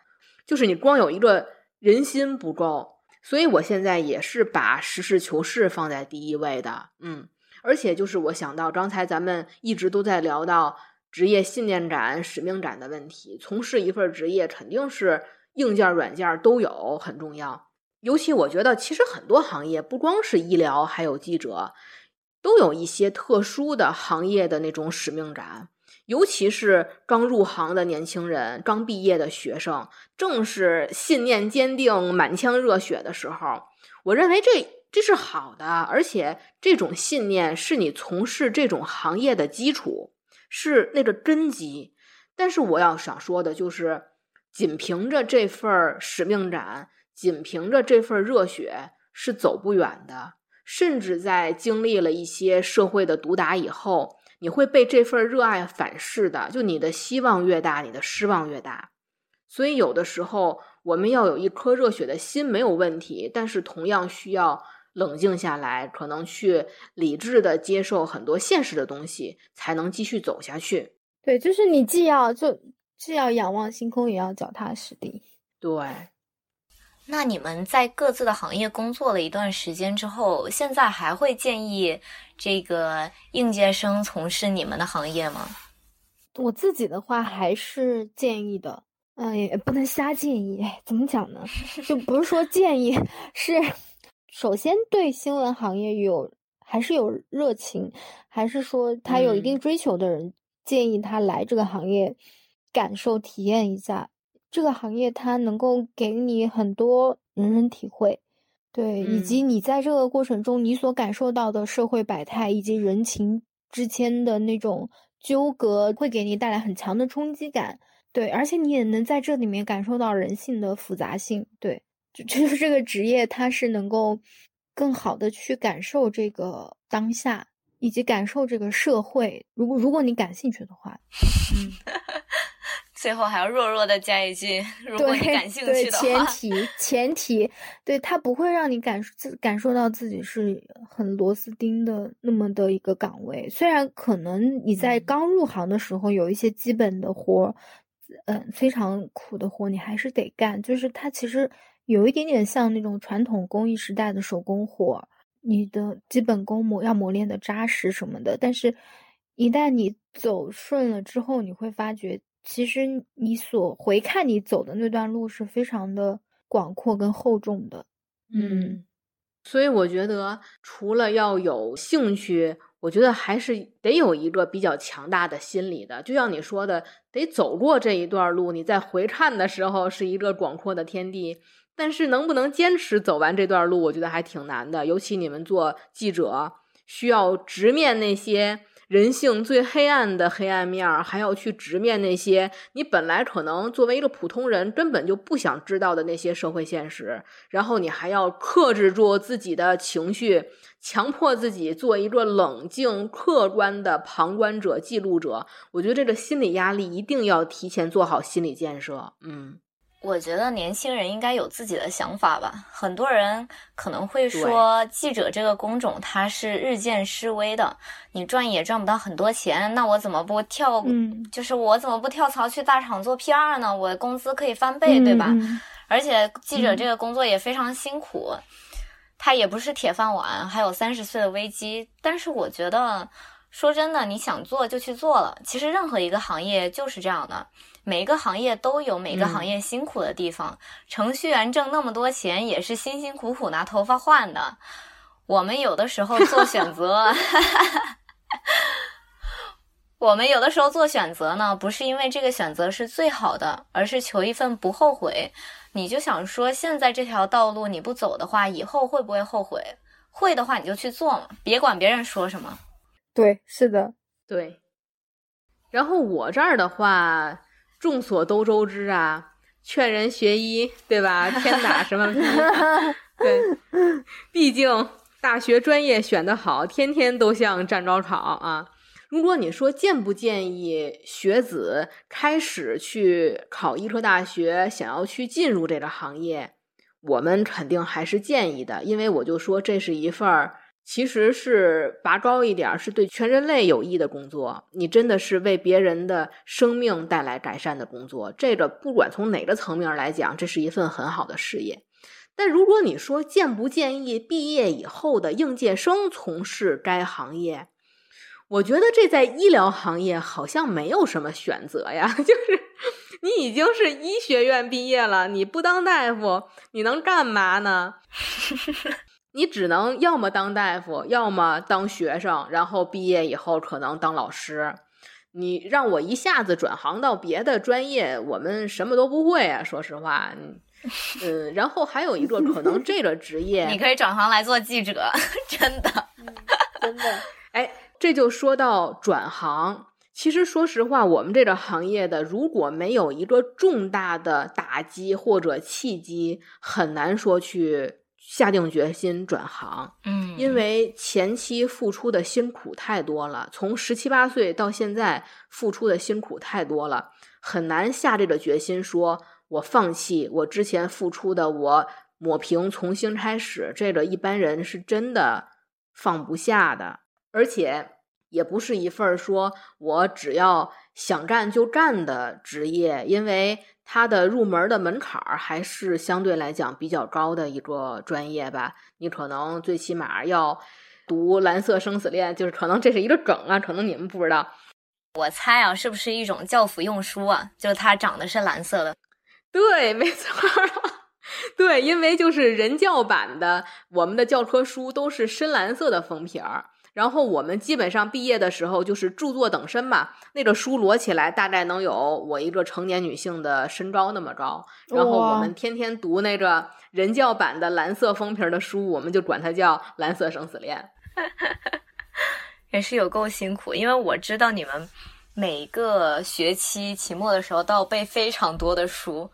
就是你光有一个人心不够。所以我现在也是把实事求是放在第一位的，嗯。而且就是我想到刚才咱们一直都在聊到职业信念感、使命感的问题，从事一份职业肯定是硬件、软件都有，很重要。尤其我觉得，其实很多行业不光是医疗，还有记者，都有一些特殊的行业的那种使命感。尤其是刚入行的年轻人、刚毕业的学生，正是信念坚定、满腔热血的时候。我认为这这是好的，而且这种信念是你从事这种行业的基础，是那个根基。但是我要想说的就是，仅凭着这份使命感。仅凭着这份热血是走不远的，甚至在经历了一些社会的毒打以后，你会被这份热爱反噬的。就你的希望越大，你的失望越大。所以有的时候我们要有一颗热血的心没有问题，但是同样需要冷静下来，可能去理智的接受很多现实的东西，才能继续走下去。对，就是你既要就既要仰望星空，也要脚踏实地。对。那你们在各自的行业工作了一段时间之后，现在还会建议这个应届生从事你们的行业吗？我自己的话还是建议的，嗯，也不能瞎建议。哎，怎么讲呢？就不是说建议，[laughs] 是首先对新闻行业有还是有热情，还是说他有一定追求的人，建议他来这个行业感受体验一下。这个行业它能够给你很多人生体会，对，以及你在这个过程中你所感受到的社会百态以及人情之间的那种纠葛，会给你带来很强的冲击感，对，而且你也能在这里面感受到人性的复杂性，对，就 [laughs] 就是这个职业它是能够更好的去感受这个当下，以及感受这个社会。如果如果你感兴趣的话，嗯。[laughs] 最后还要弱弱的加一句：[laughs] 如果你感兴趣的话，前 [laughs] 提前提，对他不会让你感自感受到自己是很螺丝钉的那么的一个岗位。虽然可能你在刚入行的时候有一些基本的活，嗯，非常苦的活，你还是得干。就是它其实有一点点像那种传统工艺时代的手工活，你的基本功磨要磨练的扎实什么的。但是一旦你走顺了之后，你会发觉，其实你所回看你走的那段路是非常的广阔跟厚重的。嗯，所以我觉得除了要有兴趣，我觉得还是得有一个比较强大的心理的。就像你说的，得走过这一段路，你在回看的时候是一个广阔的天地。但是能不能坚持走完这段路，我觉得还挺难的。尤其你们做记者，需要直面那些。人性最黑暗的黑暗面儿，还要去直面那些你本来可能作为一个普通人根本就不想知道的那些社会现实，然后你还要克制住自己的情绪，强迫自己做一个冷静、客观的旁观者、记录者。我觉得这个心理压力一定要提前做好心理建设。嗯。我觉得年轻人应该有自己的想法吧。很多人可能会说，记者这个工种它是日渐式微的，你赚也赚不到很多钱。那我怎么不跳？就是我怎么不跳槽去大厂做 PR 呢？我工资可以翻倍，对吧？而且记者这个工作也非常辛苦，他也不是铁饭碗，还有三十岁的危机。但是我觉得，说真的，你想做就去做了。其实任何一个行业就是这样的。每个行业都有每个行业辛苦的地方。程序员挣那么多钱，也是辛辛苦苦拿头发换的。我们有的时候做选择，[laughs] 我们有的时候做选择呢，不是因为这个选择是最好的，而是求一份不后悔。你就想说，现在这条道路你不走的话，以后会不会后悔？会的话，你就去做嘛，别管别人说什么。对，是的，对。然后我这儿的话。众所都周知啊，劝人学医，对吧？天打什么？[laughs] 对，毕竟大学专业选的好，天天都像站招考啊。如果你说建不建议学子开始去考医科大学，想要去进入这个行业，我们肯定还是建议的，因为我就说这是一份儿。其实是拔高一点，是对全人类有益的工作。你真的是为别人的生命带来改善的工作。这个不管从哪个层面来讲，这是一份很好的事业。但如果你说建不建议毕业以后的应届生从事该行业，我觉得这在医疗行业好像没有什么选择呀。[laughs] 就是你已经是医学院毕业了，你不当大夫，你能干嘛呢？[laughs] 你只能要么当大夫，要么当学生，然后毕业以后可能当老师。你让我一下子转行到别的专业，我们什么都不会啊！说实话，嗯，[laughs] 然后还有一个可能，这个职业你可以转行来做记者，[laughs] 真的，真的。哎，这就说到转行。其实说实话，我们这个行业的如果没有一个重大的打击或者契机，很难说去。下定决心转行，嗯，因为前期付出的辛苦太多了，从十七八岁到现在付出的辛苦太多了，很难下这个决心，说我放弃我之前付出的，我抹平，重新开始。这个一般人是真的放不下的，而且也不是一份说我只要想干就干的职业，因为。它的入门的门槛儿还是相对来讲比较高的一个专业吧，你可能最起码要读《蓝色生死恋》，就是可能这是一个梗啊，可能你们不知道。我猜啊，是不是一种教辅用书啊？就是它长得是蓝色的。对，没错。[laughs] 对，因为就是人教版的，我们的教科书都是深蓝色的封皮儿。然后我们基本上毕业的时候就是著作等身嘛，那个书摞起来大概能有我一个成年女性的身高那么高。然后我们天天读那个人教版的蓝色封皮的书，我们就管它叫《蓝色生死恋 [laughs]》。也是有够辛苦，因为我知道你们每个学期期末的时候都要背非常多的书。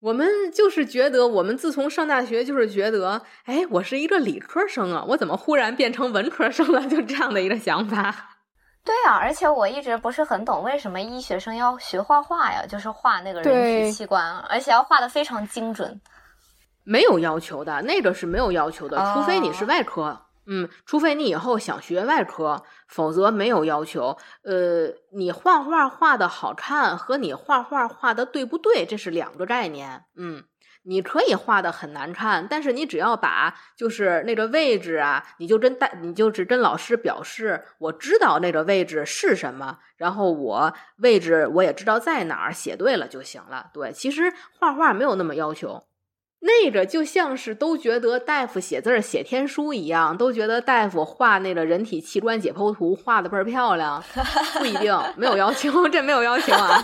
我们就是觉得，我们自从上大学就是觉得，哎，我是一个理科生啊，我怎么忽然变成文科生了？[laughs] 就这样的一个想法。对啊，而且我一直不是很懂，为什么医学生要学画画呀？就是画那个人体器官，而且要画的非常精准。没有要求的，那个是没有要求的，除非你是外科。嗯，除非你以后想学外科，否则没有要求。呃，你画画画的好看和你画画画的对不对，这是两个概念。嗯，你可以画的很难看，但是你只要把就是那个位置啊，你就跟大，你就只跟老师表示我知道那个位置是什么，然后我位置我也知道在哪儿，写对了就行了。对，其实画画没有那么要求，那个就像是都觉得大夫写字儿写天书一样，都觉得大夫画那个人体器官解剖图画的倍儿漂亮，不一定，没有要求，这没有要求啊。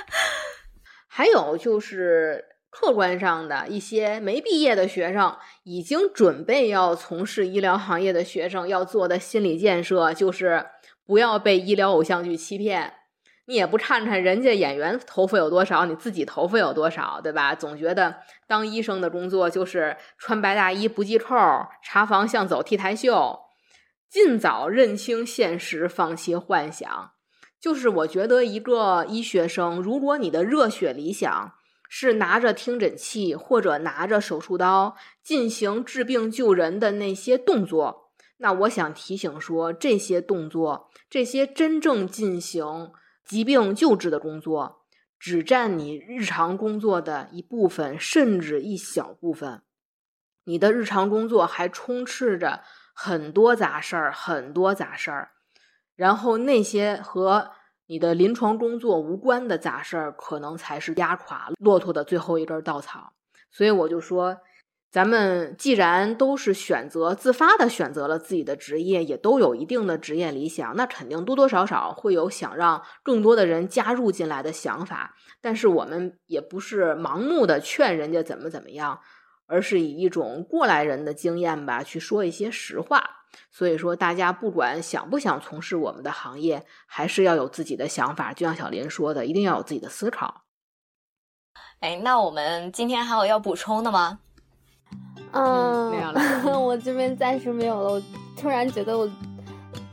[laughs] 还有就是客观上的一些没毕业的学生，已经准备要从事医疗行业的学生要做的心理建设，就是不要被医疗偶像剧欺骗。你也不看看人家演员头发有多少，你自己头发有多少，对吧？总觉得当医生的工作就是穿白大衣不系扣，查房像走 T 台秀。尽早认清现实，放弃幻想。就是我觉得一个医学生，如果你的热血理想是拿着听诊器或者拿着手术刀进行治病救人的那些动作，那我想提醒说，这些动作，这些真正进行疾病救治的工作，只占你日常工作的一部分，甚至一小部分。你的日常工作还充斥着很多杂事儿，很多杂事儿。然后那些和你的临床工作无关的杂事儿，可能才是压垮骆驼的最后一根稻草。所以我就说，咱们既然都是选择自发的选择了自己的职业，也都有一定的职业理想，那肯定多多少少会有想让更多的人加入进来的想法。但是我们也不是盲目的劝人家怎么怎么样，而是以一种过来人的经验吧，去说一些实话。所以说，大家不管想不想从事我们的行业，还是要有自己的想法。就像小林说的，一定要有自己的思考。哎，那我们今天还有要补充的吗？嗯，[laughs] 没有了。我这边暂时没有了。我突然觉得我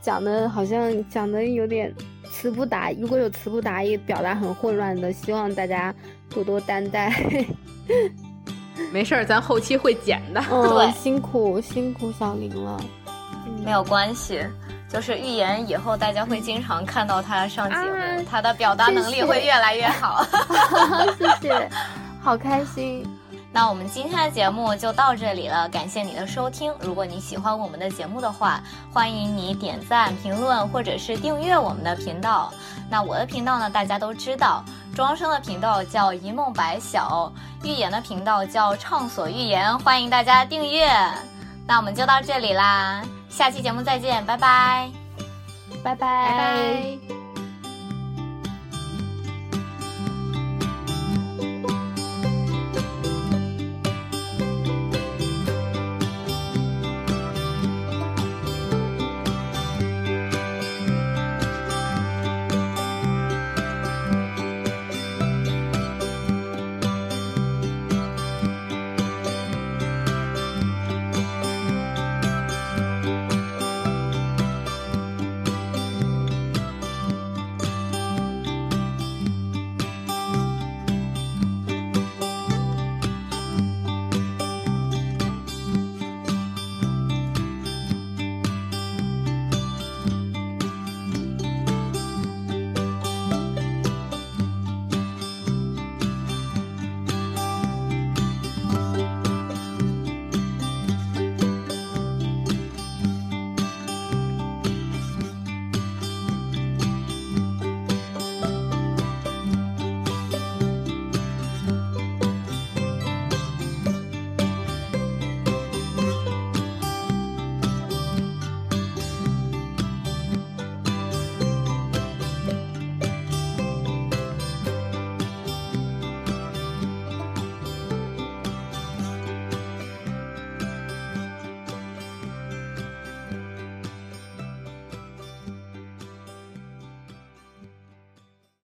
讲的好像讲的有点词不达，如果有词不达意、表达很混乱的，希望大家多多担待。[laughs] 没事儿，咱后期会剪的。[laughs] 对辛苦辛苦小林了。没有关系，就是预言以后大家会经常看到他上节目，啊他的表达能力会越来越好。谢谢，好开心。那我们今天的节目就到这里了，感谢你的收听。如果你喜欢我们的节目的话，欢迎你点赞、评论或者是订阅我们的频道。那我的频道呢，大家都知道，庄生的频道叫一梦白晓，预言的频道叫畅所欲言，欢迎大家订阅。那我们就到这里啦，下期节目再见，拜拜。拜拜拜拜。